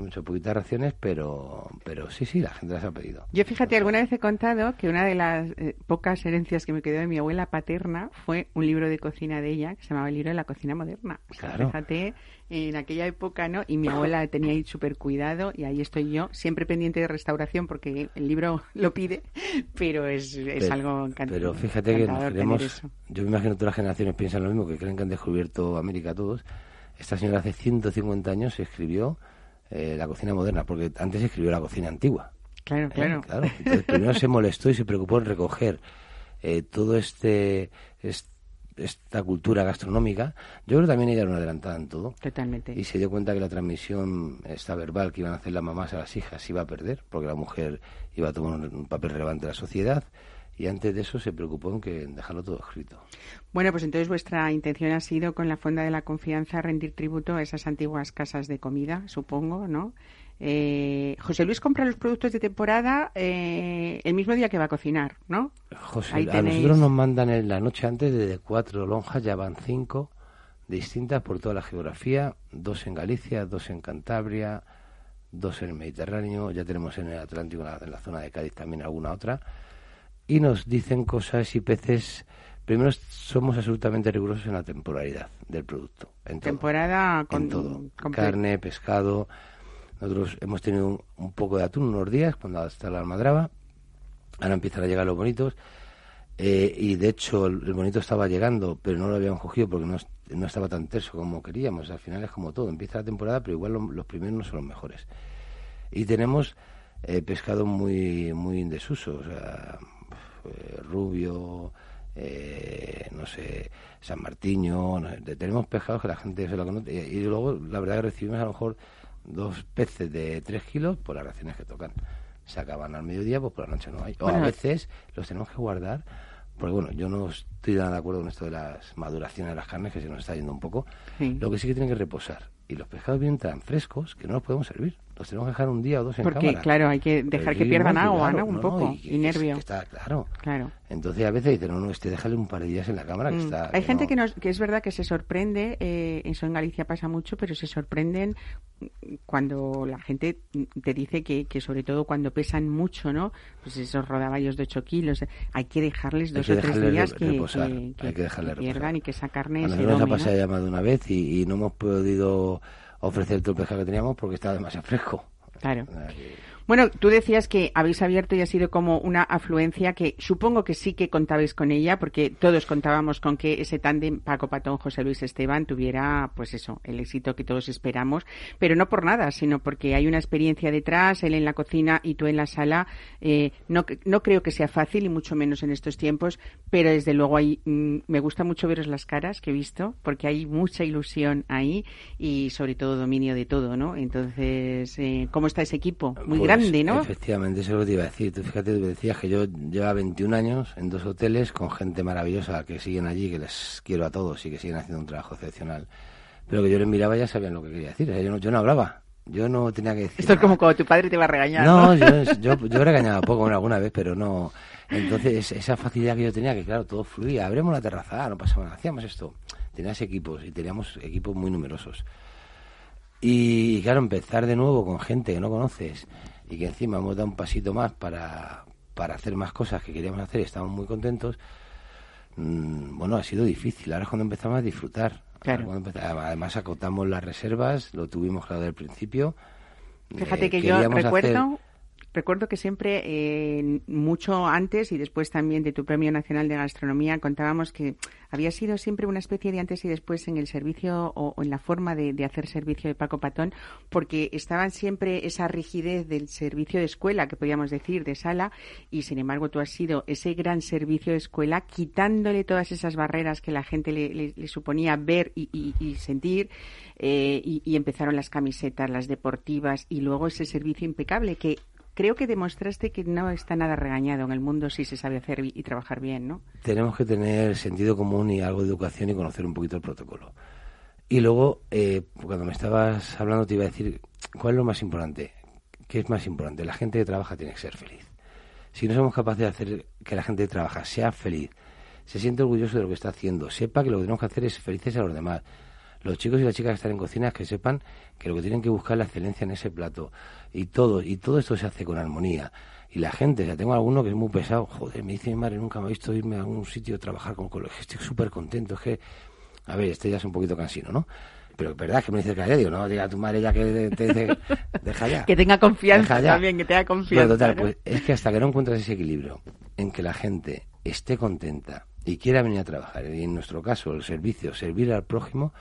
hemos hecho poquitas raciones, pero, pero sí, sí, la gente las ha pedido. Yo fíjate, alguna vez he contado que una de las eh, pocas herencias que me quedó de mi abuela paterna fue un libro de cocina de ella que se llamaba el libro de la cocina moderna. O sea, Claro. fíjate, en aquella época, ¿no? Y mi abuela tenía ahí súper cuidado y ahí estoy yo, siempre pendiente de restauración porque el libro lo pide, pero es, es Pero- algo encantador. Pero fíjate que nos yo me imagino que todas las generaciones piensan lo mismo, que creen que han descubierto América todos. Esta señora hace 150 años escribió eh, la cocina moderna, porque antes escribió la cocina antigua. Claro, ¿eh? claro. Entonces, primero se molestó y se preocupó en recoger eh, todo este, est- esta cultura gastronómica. Yo creo que también ella era una adelantada en todo. Totalmente. Y se dio cuenta que la transmisión, esta verbal que iban a hacer las mamás a las hijas, se iba a perder, porque la mujer iba a tomar un papel relevante en la sociedad. Y antes de eso se preocupó en que en dejarlo todo escrito. Bueno, pues entonces vuestra intención ha sido con la Fonda de la Confianza rendir tributo a esas antiguas casas de comida, supongo, ¿no? Eh, José Luis compra los productos de temporada eh, el mismo día que va a cocinar, ¿no? José, Ahí a tenéis- nosotros nos mandan en la noche antes desde cuatro lonjas, ya van cinco distintas por toda la geografía, dos en Galicia, dos en Cantabria, dos en el Mediterráneo, ya tenemos en el Atlántico, en la, en la zona de Cádiz también alguna otra, y nos dicen cosas y peces. Primero, somos absolutamente rigurosos en la temporalidad del producto. En todo. Temporada con, en todo. Carne, pescado. Nosotros hemos tenido un, un poco de atún unos días cuando está la almadraba. Ahora empiezan a llegar los bonitos. Eh, y de hecho el, el bonito estaba llegando, pero no lo habíamos cogido porque no, no estaba tan terso como queríamos. Al final es como todo. Empieza la temporada, pero igual lo- los primeros no son los mejores. Y tenemos eh, pescado muy, muy en desuso. O sea, rubio, eh, no sé, San Martiño, no sé, te- tenemos pescados que la gente se lo conoce. Y, y luego, la verdad, que recibimos a lo mejor dos peces de tres kilos por las raciones que tocan. Se acaban al mediodía, pues por la noche no hay. O a veces los tenemos que guardar, porque bueno, yo no estoy nada de acuerdo con esto de las maduraciones de las carnes, que se nos está yendo un poco. Sí. Lo que sí que tienen que reposar. Y los pescados vienen tan frescos que no los podemos servir. Los tenemos que dejar un día o dos en Porque, cámara. claro, hay que dejar que pierdan agua, ¿no? Un poco. Y, que- nervio. que está claro. Claro. Entonces a veces dicen, no, no, este déjale un par de días en la cámara que Mm. está... Hay gente no". que, nos, que es verdad que se sorprende, eh, eso en Galicia pasa mucho, pero se sorprenden cuando la gente te dice que, que sobre todo cuando pesan mucho, ¿no? Pues esos rodaballos de 8 kilos, hay que dejarles dos que o tres días que, hay que dejarles pierdan reposar. y que esa carne A se nos ha pasado ya más de una vez y, y no hemos podido ofrecer todo el pescado que teníamos porque estaba demasiado fresco. Claro. Bueno, tú decías que habéis abierto y ha sido como una afluencia que supongo que sí que contabais con ella, porque todos contábamos con que ese tándem Paco Patón, José Luis Esteban tuviera, pues eso, el éxito que todos esperamos, pero no por nada, sino porque hay una experiencia detrás, él en la cocina y tú en la sala. Eh, no, no creo que sea fácil y mucho menos en estos tiempos, pero desde luego hay, mm, me gusta mucho veros las caras que he visto, porque hay mucha ilusión ahí y sobre todo dominio de todo, ¿no? Entonces, eh, ¿cómo está ese equipo? Muy Pues, grande, ¿no? Efectivamente, eso es lo que te iba a decir. Tú fíjate, tú decías que yo llevo 21 años en dos hoteles con gente maravillosa que siguen allí, que les quiero a todos y que siguen haciendo un trabajo excepcional. Pero que yo les miraba y ya sabían lo que quería decir. O sea, yo, no, yo no hablaba. Yo no tenía que decir. Esto es como cuando tu padre te va a regañar. No, No, yo, yo, yo he regañado poco bueno, alguna vez, pero no. Entonces, esa facilidad que yo tenía, que claro, todo fluía. Abremos la terraza, ah, no pasaba nada, hacíamos esto. Tenías equipos y teníamos equipos muy numerosos. Y, claro, empezar de nuevo con gente que no conoces y que encima hemos dado un pasito más para, para hacer más cosas que queríamos hacer y estamos muy contentos. mm, bueno, ha sido difícil. Ahora es cuando empezamos a disfrutar. Claro. Empezamos- Además, acotamos las reservas, lo tuvimos claro del principio. Fíjate Eh, que yo recuerdo, hacer- recuerdo que siempre, eh, mucho antes y después también de tu Premio Nacional de Gastronomía, contábamos que había sido siempre una especie de antes y después en el servicio o, en la forma de, hacer servicio de Paco Patón, porque estaban siempre esa rigidez del servicio de escuela, que podíamos decir, de sala, y sin embargo tú has sido ese gran servicio de escuela, quitándole todas esas barreras que la gente le suponía ver y, y- y sentir, eh, y, y empezaron las camisetas, las deportivas, y luego ese servicio impecable que creo que demostraste que no está nada regañado en el mundo si se sabe hacer y trabajar bien, ¿no? tenemos que tener sentido común y algo de educación y conocer un poquito el protocolo. Y luego, eh, cuando me estabas hablando, te iba a decir, ¿cuál es lo más importante? ¿Qué es más importante? La gente que trabaja tiene que ser feliz. Si no somos capaces de hacer que la gente que trabaja sea feliz, se siente orgulloso de lo que está haciendo, sepa que lo que tenemos que hacer es felices a los demás. Los chicos y las chicas que están en cocinas que sepan que lo que tienen que buscar es la excelencia en ese plato. Y todo, y todo esto se hace con armonía. Y la gente, o sea, tengo alguno que es muy pesado, joder, me dice mi madre, nunca me ha visto irme a algún sitio a trabajar con colegios, estoy súper contento, es que, a ver, este ya es un poquito cansino, ¿no? Pero es verdad que me dice que ya digo, no, diga a tu madre ya que te dice, deja ya. Que tenga confianza Deja ya. también, que tenga confianza. Pero total, ¿no? pues es que hasta que no encuentras ese equilibrio en que la gente esté contenta y quiera venir a trabajar, y en nuestro caso el servicio, servir al prójimo,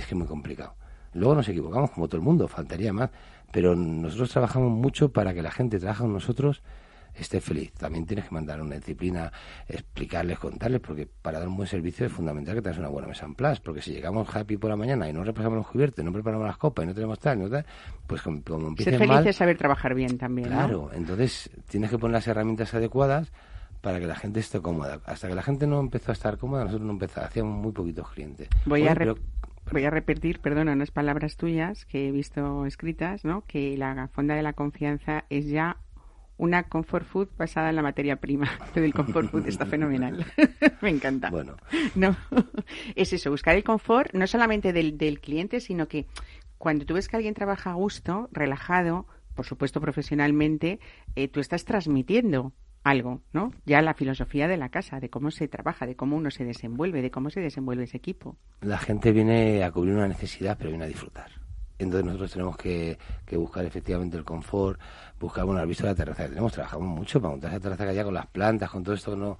es que es muy complicado. Luego nos equivocamos como todo el mundo, faltaría más, pero nosotros trabajamos mucho para que la gente trabaja con nosotros esté feliz. También tienes que mandar una disciplina, explicarles, contarles, porque para dar un buen servicio es fundamental que tengas una buena mesa en place, porque si llegamos happy por la mañana y no repasamos los cubiertos, no preparamos las copas y no tenemos tal, no tal, pues como, como Ser empiecen feliz mal, es saber trabajar bien también, ¿no? Claro, entonces tienes que poner las herramientas adecuadas para que la gente esté cómoda. Hasta que la gente no empezó a estar cómoda, nosotros no empezamos, hacíamos muy poquitos clientes. Voy a, pero- voy a repetir, perdona, unas palabras tuyas que he visto escritas, ¿no? Que la fonda de la confianza es ya una comfort food basada en la materia prima. Lo del comfort food está fenomenal. Me encanta. Bueno, No, es eso, buscar el confort no solamente del, del cliente, sino que cuando tú ves que alguien trabaja a gusto, relajado, por supuesto profesionalmente, eh, tú estás transmitiendo algo, ¿no? Ya la filosofía de la casa, de cómo se trabaja, de cómo uno se desenvuelve, de cómo se desenvuelve ese equipo. La gente viene a cubrir una necesidad, pero viene a disfrutar. Entonces nosotros tenemos que, que buscar efectivamente el confort, buscar, bueno, has visto la terraza que tenemos, trabajamos mucho para montar esa terraza que allá con las plantas, con todo esto, ¿no?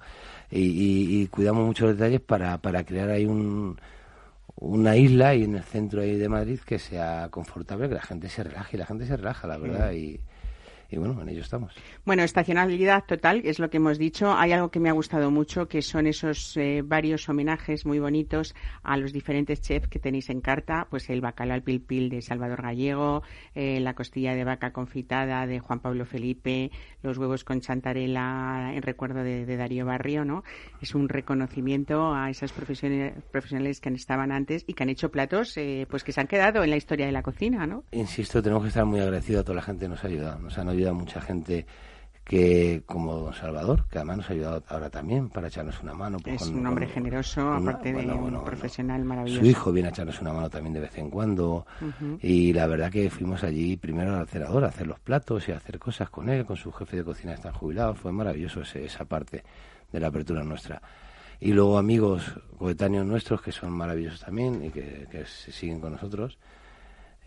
Y, y- y cuidamos mucho los detalles para, para crear ahí un, una isla y en el centro ahí de Madrid que sea confortable, que la gente se relaje, y la gente se relaja, la verdad, y, y bueno, en ello estamos. Bueno, estacionalidad total es lo que hemos dicho. Hay algo que me ha gustado mucho, que son esos eh, varios homenajes muy bonitos a los diferentes chefs que tenéis en carta. Pues el bacalao al pil pil de Salvador Gallego, eh, la costilla de vaca confitada de Juan Pablo Felipe, los huevos con chantarela en recuerdo de, de Darío Barrio, ¿no? Es un reconocimiento a esas profesiones, profesionales que estaban antes y que han hecho platos eh, pues que se han quedado en la historia de la cocina, ¿no? Insisto, tenemos que estar muy agradecidos a toda la gente que nos ha ayudado. Nos han ayudado mucha gente que, como don Salvador, que además nos ha ayudado ahora también para echarnos una mano. pues, Es con- un hombre con- generoso, con una- aparte de bueno, un bueno, bueno. profesional maravilloso. Su hijo viene a echarnos una mano también de vez en cuando. Y la verdad que fuimos allí primero al cerador a hacer los platos y a hacer cosas con él, con su jefe de cocina que están jubilados. Fue maravilloso ese- esa parte de la apertura nuestra. Y luego amigos coetáneos nuestros que son maravillosos también y que, que se siguen con nosotros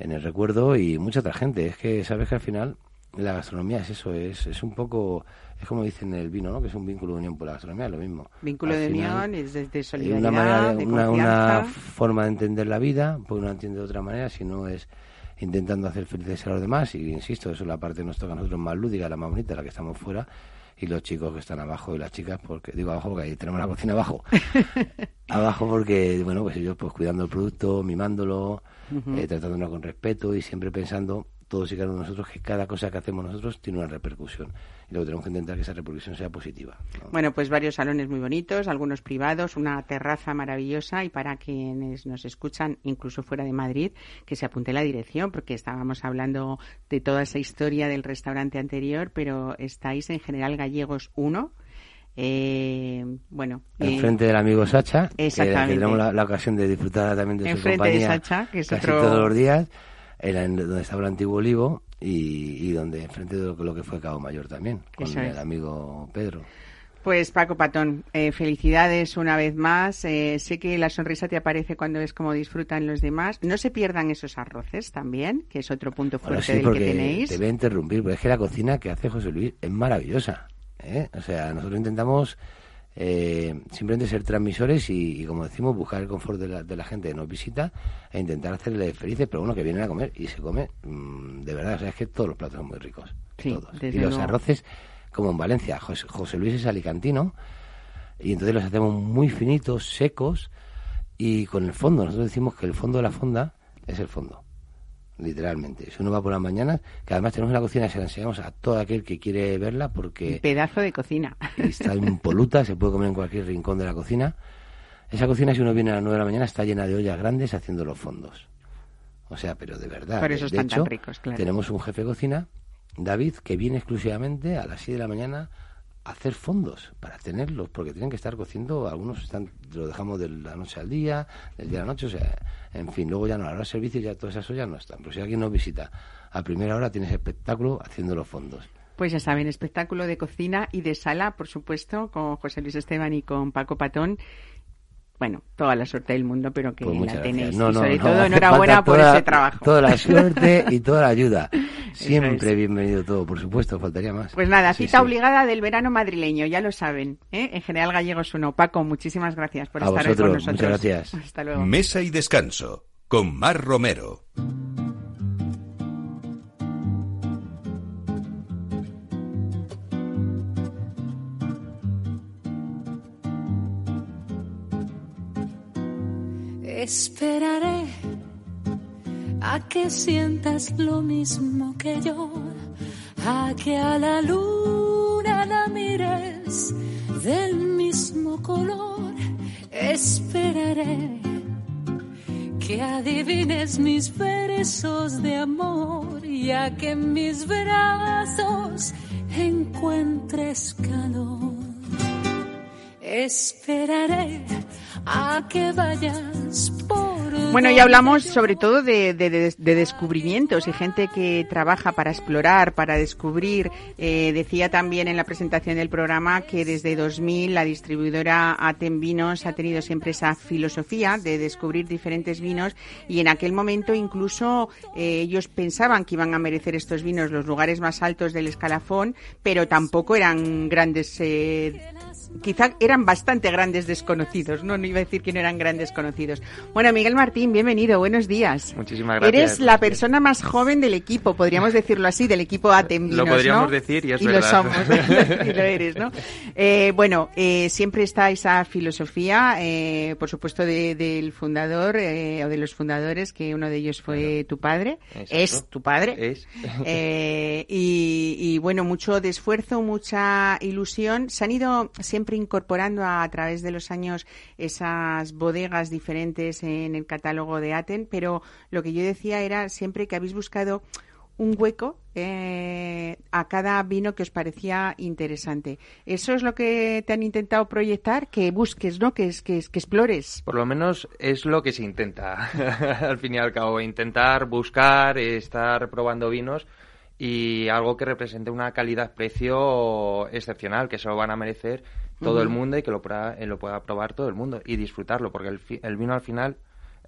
en el recuerdo y mucha otra gente. Es que sabes que al final la gastronomía es eso, es, es un poco, es como dicen el vino, ¿no? Que es un vínculo de unión por la gastronomía, es lo mismo. Vínculo Al de final, unión, es de, de hay solidaridad, una manera, de una, forma de entender la vida, pues uno entiende de otra manera, si no es intentando hacer felices a los demás, y insisto, eso es la parte que nos toca a nosotros más lúdica, la más bonita, la que estamos fuera, y los chicos que están abajo y las chicas, porque digo abajo porque ahí tenemos la cocina abajo. abajo porque, bueno, pues ellos pues cuidando el producto, mimándolo, eh, tratándolo con respeto y siempre pensando todos y cada uno de nosotros que cada cosa que hacemos nosotros tiene una repercusión. Y luego tenemos que intentar que esa repercusión sea positiva. ¿no? Bueno, pues varios salones muy bonitos, algunos privados, una terraza maravillosa y para quienes nos escuchan, incluso fuera de Madrid, que se apunte la dirección, porque estábamos hablando de toda esa historia del restaurante anterior, pero estáis en General Gallegos 1. Eh, bueno, eh, enfrente del amigo Sacha, que- que, tenemos la, la ocasión de disfrutar también de su Enfrente de compañía Sacha, que es casi otro- todos los días, era en donde estaba el antiguo Olivo y, y donde enfrente de lo, que- lo que fue Cabo Mayor también, con Eso el es. amigo Pedro. Pues Paco Patón, eh, felicidades una vez más. Eh, sé que la sonrisa te aparece cuando ves cómo disfrutan los demás. No se pierdan esos arroces también, que es otro punto fuerte sí, del que tenéis. te voy a interrumpir, porque es que la cocina que hace José Luis es maravillosa. ¿eh? O sea, nosotros intentamos eh, simplemente ser transmisores y, y, como decimos, buscar el confort de la, de la gente que nos visita e intentar hacerles felices, pero bueno, que vienen a comer y se come mm, de verdad. O sea, es que todos los platos son muy ricos. Sí, todos. Y los arroces, como en Valencia, José, José Luis es alicantino y entonces los hacemos muy finitos, secos y con el fondo. Nosotros decimos que el fondo de la fonda es el fondo literalmente. Si uno va por las mañanas, que además tenemos una cocina que se la enseñamos a todo aquel que quiere verla Un porque pedazo de cocina. está impoluta, se puede comer en cualquier rincón de la cocina. Esa cocina, si uno viene a las 9 de la mañana, está llena de ollas grandes haciendo los fondos. O sea, pero de verdad. Por eso de están tan ricos, claro. tenemos un jefe de cocina, David, que viene exclusivamente a las 6 de la mañana hacer fondos para tenerlos, porque tienen que estar cociendo, algunos están, lo dejamos de la noche al día, del día a la noche, o sea, en fin, luego ya no, a la hora de servicio ya todas esas ollas no están. Pero si alguien nos visita a primera hora, tienes espectáculo haciendo los fondos. Pues ya saben, espectáculo de cocina y de sala, por supuesto, con José Luis Esteban y con Paco Patón. Bueno, toda la suerte del mundo, pero que Pues la tenéis. No, y no, sobre no, todo, hace enhorabuena por toda- ese trabajo. Toda la suerte y toda la ayuda. Siempre es. bienvenido todo, por supuesto, faltaría más. Pues nada, Sí, cita sí. obligada del verano madrileño, ya lo saben. ¿eh? En General Gallegos 1. Paco, muchísimas gracias por A estar hoy con vosotros, nosotros. muchas gracias. Hasta luego. Mesa y descanso con Mar Romero. Esperaré a que sientas lo mismo que yo, a que a la luna la mires del mismo color. Esperaré que adivines mis versos de amor y a que en mis brazos encuentres calor. Esperaré a que vayas por Bueno, y hablamos sobre todo de, de- de- de descubrimientos y gente que trabaja para explorar, para descubrir. Eh, decía también en la presentación del programa que desde 2000 la distribuidora Aten Vinos ha tenido siempre esa filosofía de descubrir diferentes vinos y en aquel momento incluso eh, ellos pensaban que iban a merecer estos vinos los lugares más altos del escalafón, pero tampoco eran grandes eh, quizá eran bastante grandes desconocidos, ¿no? No iba a decir que no eran grandes conocidos. Bueno, Miguel Martín, bienvenido, buenos días. Muchísimas gracias. Eres la persona más joven del equipo, podríamos decirlo así, del equipo Atem Lo podríamos ¿no? decir y es lo verdad. somos, y lo eres, ¿no? Eh, bueno, eh, siempre está esa filosofía, eh, por supuesto, de- del fundador o de los fundadores, que uno de ellos fue tu padre, Exacto. es tu padre. Es. Y, y, bueno, mucho de esfuerzo, mucha ilusión. Se han ido siempre incorporando a, través de los años esas bodegas diferentes en el catálogo de Aten, pero lo que yo decía era siempre que habéis buscado un hueco eh, a cada vino que os parecía interesante. Eso es lo que te han intentado proyectar, que busques, ¿no? Que, que, que explores. Por lo menos es lo que se intenta, al fin y al cabo. Intentar buscar, estar probando vinos y algo que represente una calidad-precio excepcional, que se lo van a merecer todo el mundo y que lo, pueda- eh, lo pueda probar todo el mundo y disfrutarlo, porque el, el vino al final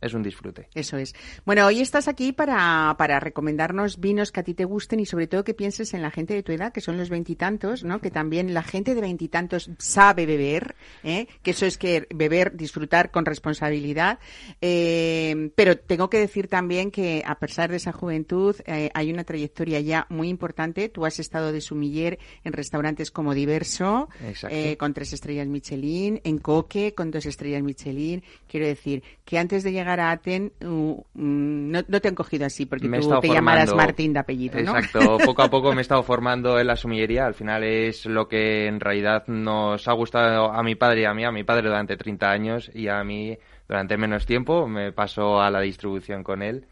es un disfrute. Eso es. Bueno, hoy estás aquí para, para recomendarnos vinos que a ti te gusten y sobre todo que pienses en la gente de tu edad, que son los veintitantos, ¿no? Que también la gente de veintitantos sabe beber, ¿eh? Que eso es que beber, disfrutar con responsabilidad. Eh, pero tengo que decir también que a pesar de esa juventud eh, hay una trayectoria ya muy importante. Tú has estado de sumiller en restaurantes como Diverso, eh, con tres estrellas Michelin, en Coque con dos estrellas Michelin. Quiero decir que antes de llegar a Aten uh, mm, no, no te han cogido así porque Me tú te llamarás Martín de apellido, ¿no? Exacto, poco a poco me he estado formando en la sumillería. Al final es lo que en realidad nos ha gustado a mi padre y a mí, a mi padre durante 30 años y a mí durante menos tiempo. Me paso a la distribución con él,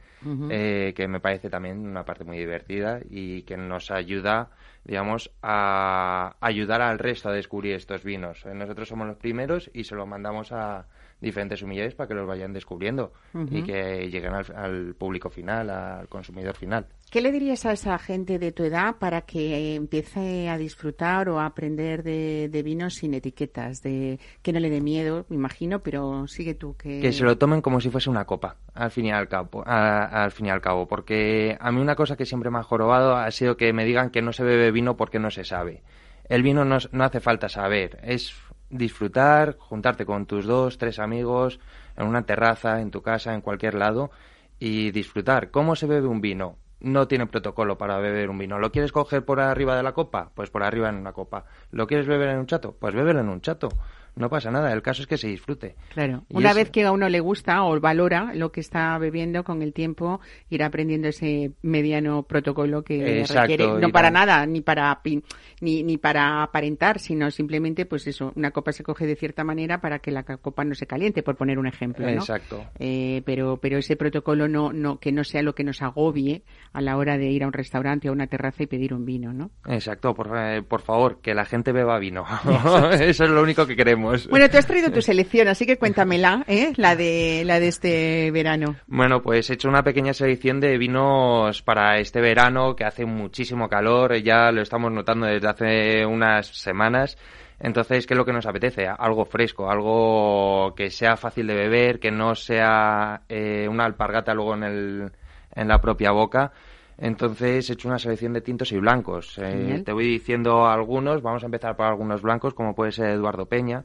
eh, que me parece también una parte muy divertida y que nos ayuda, digamos, a ayudar al resto a descubrir estos vinos. Eh, Nosotros somos los primeros y se los mandamos a diferentes sumilleres para que los vayan descubriendo y que lleguen al, al público final, al consumidor final. ¿Qué le dirías a esa gente de tu edad para que empiece a disfrutar o a aprender de, de vinos sin etiquetas? De que no le dé miedo, me imagino, pero sigue tú que que se lo tomen como si fuese una copa, al fin y al cabo, a- al fin y al cabo, porque a mí una cosa que siempre me ha jorobado ha sido que me digan que no se bebe vino porque no se sabe. El vino no, no hace falta saber, es disfrutar, juntarte con tus dos, tres amigos, en una terraza, en tu casa, en cualquier lado, y disfrutar. ¿Cómo se bebe un vino? No tiene protocolo para beber un vino. ¿Lo quieres coger por arriba de la copa? Pues por arriba en una copa. ¿Lo quieres beber en un chato? Pues bébelo en un chato. No pasa nada, el caso es que se disfrute. Claro, Y una es- vez que a uno le gusta o valora lo que está bebiendo con el tiempo, irá aprendiendo ese mediano protocolo que Exacto, requiere, no para nada, ni para pin- ni, ni para aparentar, sino simplemente, pues eso, una copa se coge de cierta manera para que la copa no se caliente, por poner un ejemplo, ¿no? Exacto. Eh, pero, pero ese protocolo no, no, que no sea lo que nos agobie a la hora de ir a un restaurante o a una terraza y pedir un vino, ¿no? Exacto, por, eh, por favor, que la gente beba vino. Eso es lo único que queremos. Bueno, tú has traído tu selección, así que cuéntamela, ¿eh? La de, la de este verano. Bueno, pues he hecho una pequeña selección de vinos para este verano que hace muchísimo calor, ya lo estamos notando desde hace unas semanas. Entonces, ¿qué es lo que nos apetece? Algo fresco, algo que sea fácil de beber, que no sea eh, una alpargata luego en, el, en la propia boca. Entonces he hecho una selección de tintos y blancos. Eh, te voy diciendo algunos, vamos a empezar por algunos blancos, como puede ser Eduardo Peña.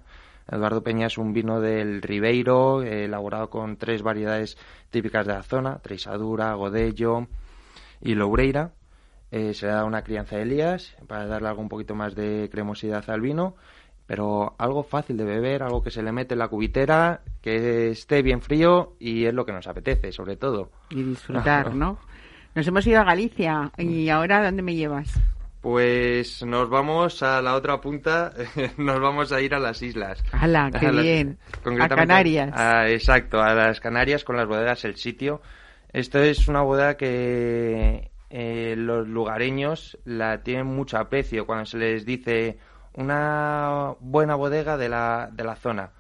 Eduardo Peña es un vino del Ribeiro, eh, elaborado con tres variedades típicas de la zona, Treisadura, Godello y Loureira. Eh, se le da una crianza de Elías para darle algo un poquito más de cremosidad al vino, pero algo fácil de beber, algo que se le mete en la cubitera, que esté bien frío y es lo que nos apetece, sobre todo. Y disfrutar, ¿no? Nos hemos ido a Galicia y ahora ¿dónde me llevas? Pues nos vamos a la otra punta, nos vamos a ir a las islas. ¡Hala, qué A las- bien! concretamente A Canarias. a- exacto, a las Canarias con las bodegas El Sitio. Esto es una bodega que eh, los lugareños la tienen mucho aprecio cuando se les dice una buena bodega de la, de la zona.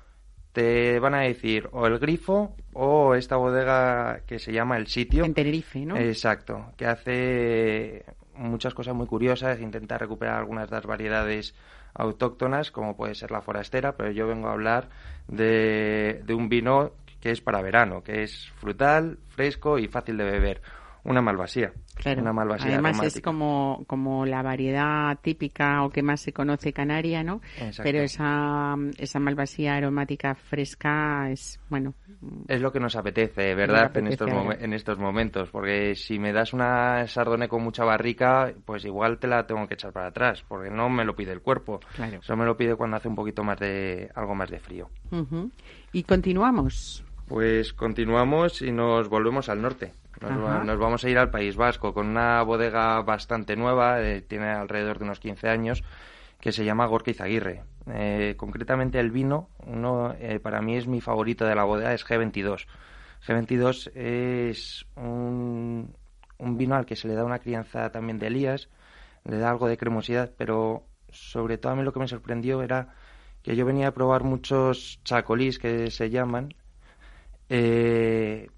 Te van a decir o el grifo o esta bodega que se llama El Sitio. En Tenerife, ¿no? Exacto, que hace muchas cosas muy curiosas, intenta recuperar algunas de las variedades autóctonas, como puede ser la forastera, pero yo vengo a hablar de, de un vino que es para verano, que es frutal, fresco y fácil de beber. Una malvasía. Claro. Una malvasía Además es como, como la variedad típica o que más se conoce canaria, ¿no? Exacto. Pero esa, esa malvasía aromática fresca es, bueno, Es lo que nos apetece, ¿verdad? apetece en, estos momen- en estos momentos. Porque si me das una sardone con mucha barrica, pues igual te la tengo que echar para atrás, porque no me lo pide el cuerpo. Claro. Eso me lo pide cuando hace un poquito más de, algo más de frío. y continuamos. Pues continuamos y nos volvemos al norte. Nos, va- nos vamos a ir al País Vasco con una bodega bastante nueva, eh, tiene alrededor de unos 15 años, que se llama Gorka Izaguirre. Eh, concretamente el vino, uno eh, para mí es mi favorito de la bodega, es G22. G22 es un, un vino al que se le da una crianza también de Elías, le da algo de cremosidad, pero sobre todo a mí lo que me sorprendió era que yo venía a probar muchos chacolís que se llaman, eh,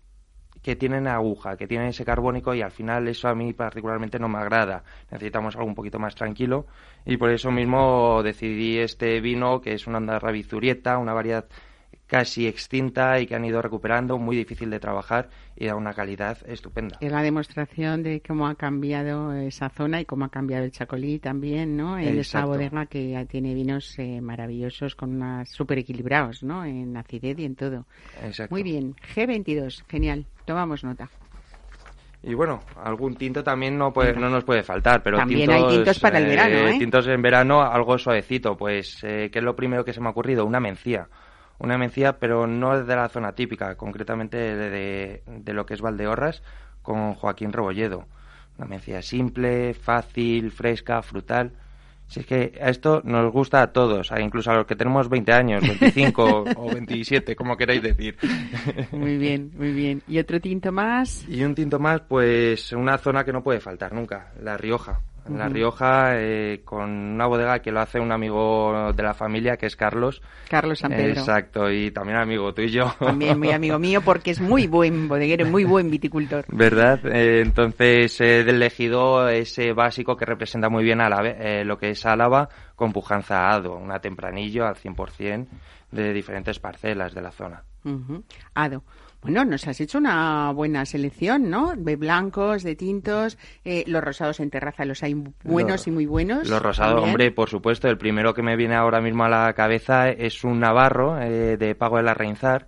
que tienen aguja, que tienen ese carbónico y al final eso a mí particularmente no me agrada. Necesitamos algo un poquito más tranquilo y por eso mismo decidí este vino que es una Andarra Bizurieta, una variedad casi extinta y que han ido recuperando, muy difícil de trabajar y da una calidad estupenda. Es la demostración de cómo ha cambiado esa zona y cómo ha cambiado el Chacolí también, ¿no? En esa bodega que tiene vinos eh, maravillosos con unas súper equilibrados, ¿no? En acidez y en todo. Exacto. Muy bien, G22, genial, tomamos nota. Y bueno, algún tinto también no, puede, no nos puede faltar, pero También hay tintos para el verano, ¿eh? Tintos en verano, algo suavecito, pues, eh, ¿qué es lo primero que se me ha ocurrido? Una mencía. Una mencía, pero no de la zona típica, concretamente de, de- de lo que es Valdeorras, con Joaquín Rebolledo. Una mencía simple, fácil, fresca, frutal. Si es que a esto nos gusta a todos, a- incluso a los que tenemos 20 años, 25 o 27, como queráis decir. Muy bien, muy bien. ¿Y otro tinto más? Y un tinto más, pues una zona que no puede faltar nunca, La Rioja. La Ujú. Rioja, eh, con una bodega que lo hace un amigo de la familia, que es Carlos. Carlos San Pedro. Exacto, y también amigo tuyo. También muy amigo mío porque es muy buen bodeguero, muy buen viticultor. ¿Verdad? Eh, entonces he elegido ese básico que representa muy bien a la, eh, lo que es Álava con pujanza Ado, una tempranillo al 100% de diferentes parcelas de la zona. Ado. Bueno, nos has hecho una buena selección, ¿no? De blancos, de tintos, eh, los rosados en terraza los hay buenos Los- y muy buenos. Los rosados, también. hombre, por supuesto. El primero que me viene ahora mismo a la cabeza es un navarro eh, de Pago de la Reinzar,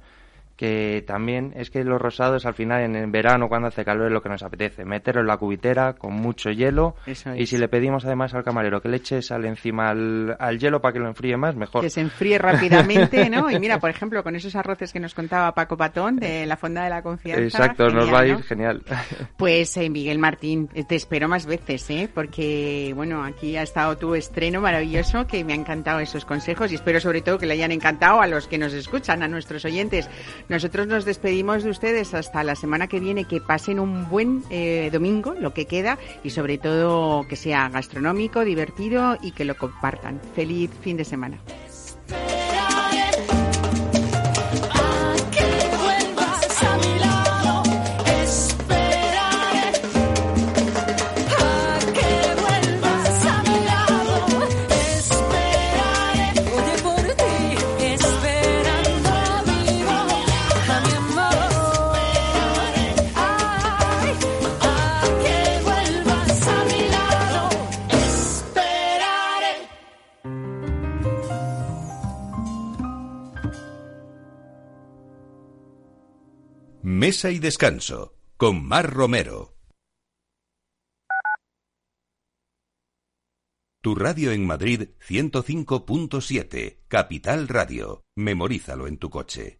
que también es que los rosados al final en el verano cuando hace calor es lo que nos apetece, meterlo en la cubitera con mucho hielo Eso y es. si le pedimos además al camarero que le eche sal encima al, al hielo para que lo enfríe más, mejor. Que se enfríe rápidamente, ¿no? Y mira, por ejemplo, con esos arroces que nos contaba Paco Patón de la Fonda de la Confianza. Exacto, nos va a ir ¿no? genial. Pues eh, Miguel Martín, te espero más veces, ¿eh? Porque, bueno, aquí ha estado tu estreno maravilloso, que me ha encantado esos consejos y espero sobre todo que le hayan encantado a los que nos escuchan, a nuestros oyentes. Nosotros nos despedimos de ustedes hasta la semana que viene, que pasen un buen eh, domingo, lo que queda, y sobre todo que sea gastronómico, divertido y que lo compartan. Feliz fin de semana. Mesa y descanso con Mar Romero. Tu radio en Madrid 105.7, Capital Radio. Memorízalo en tu coche.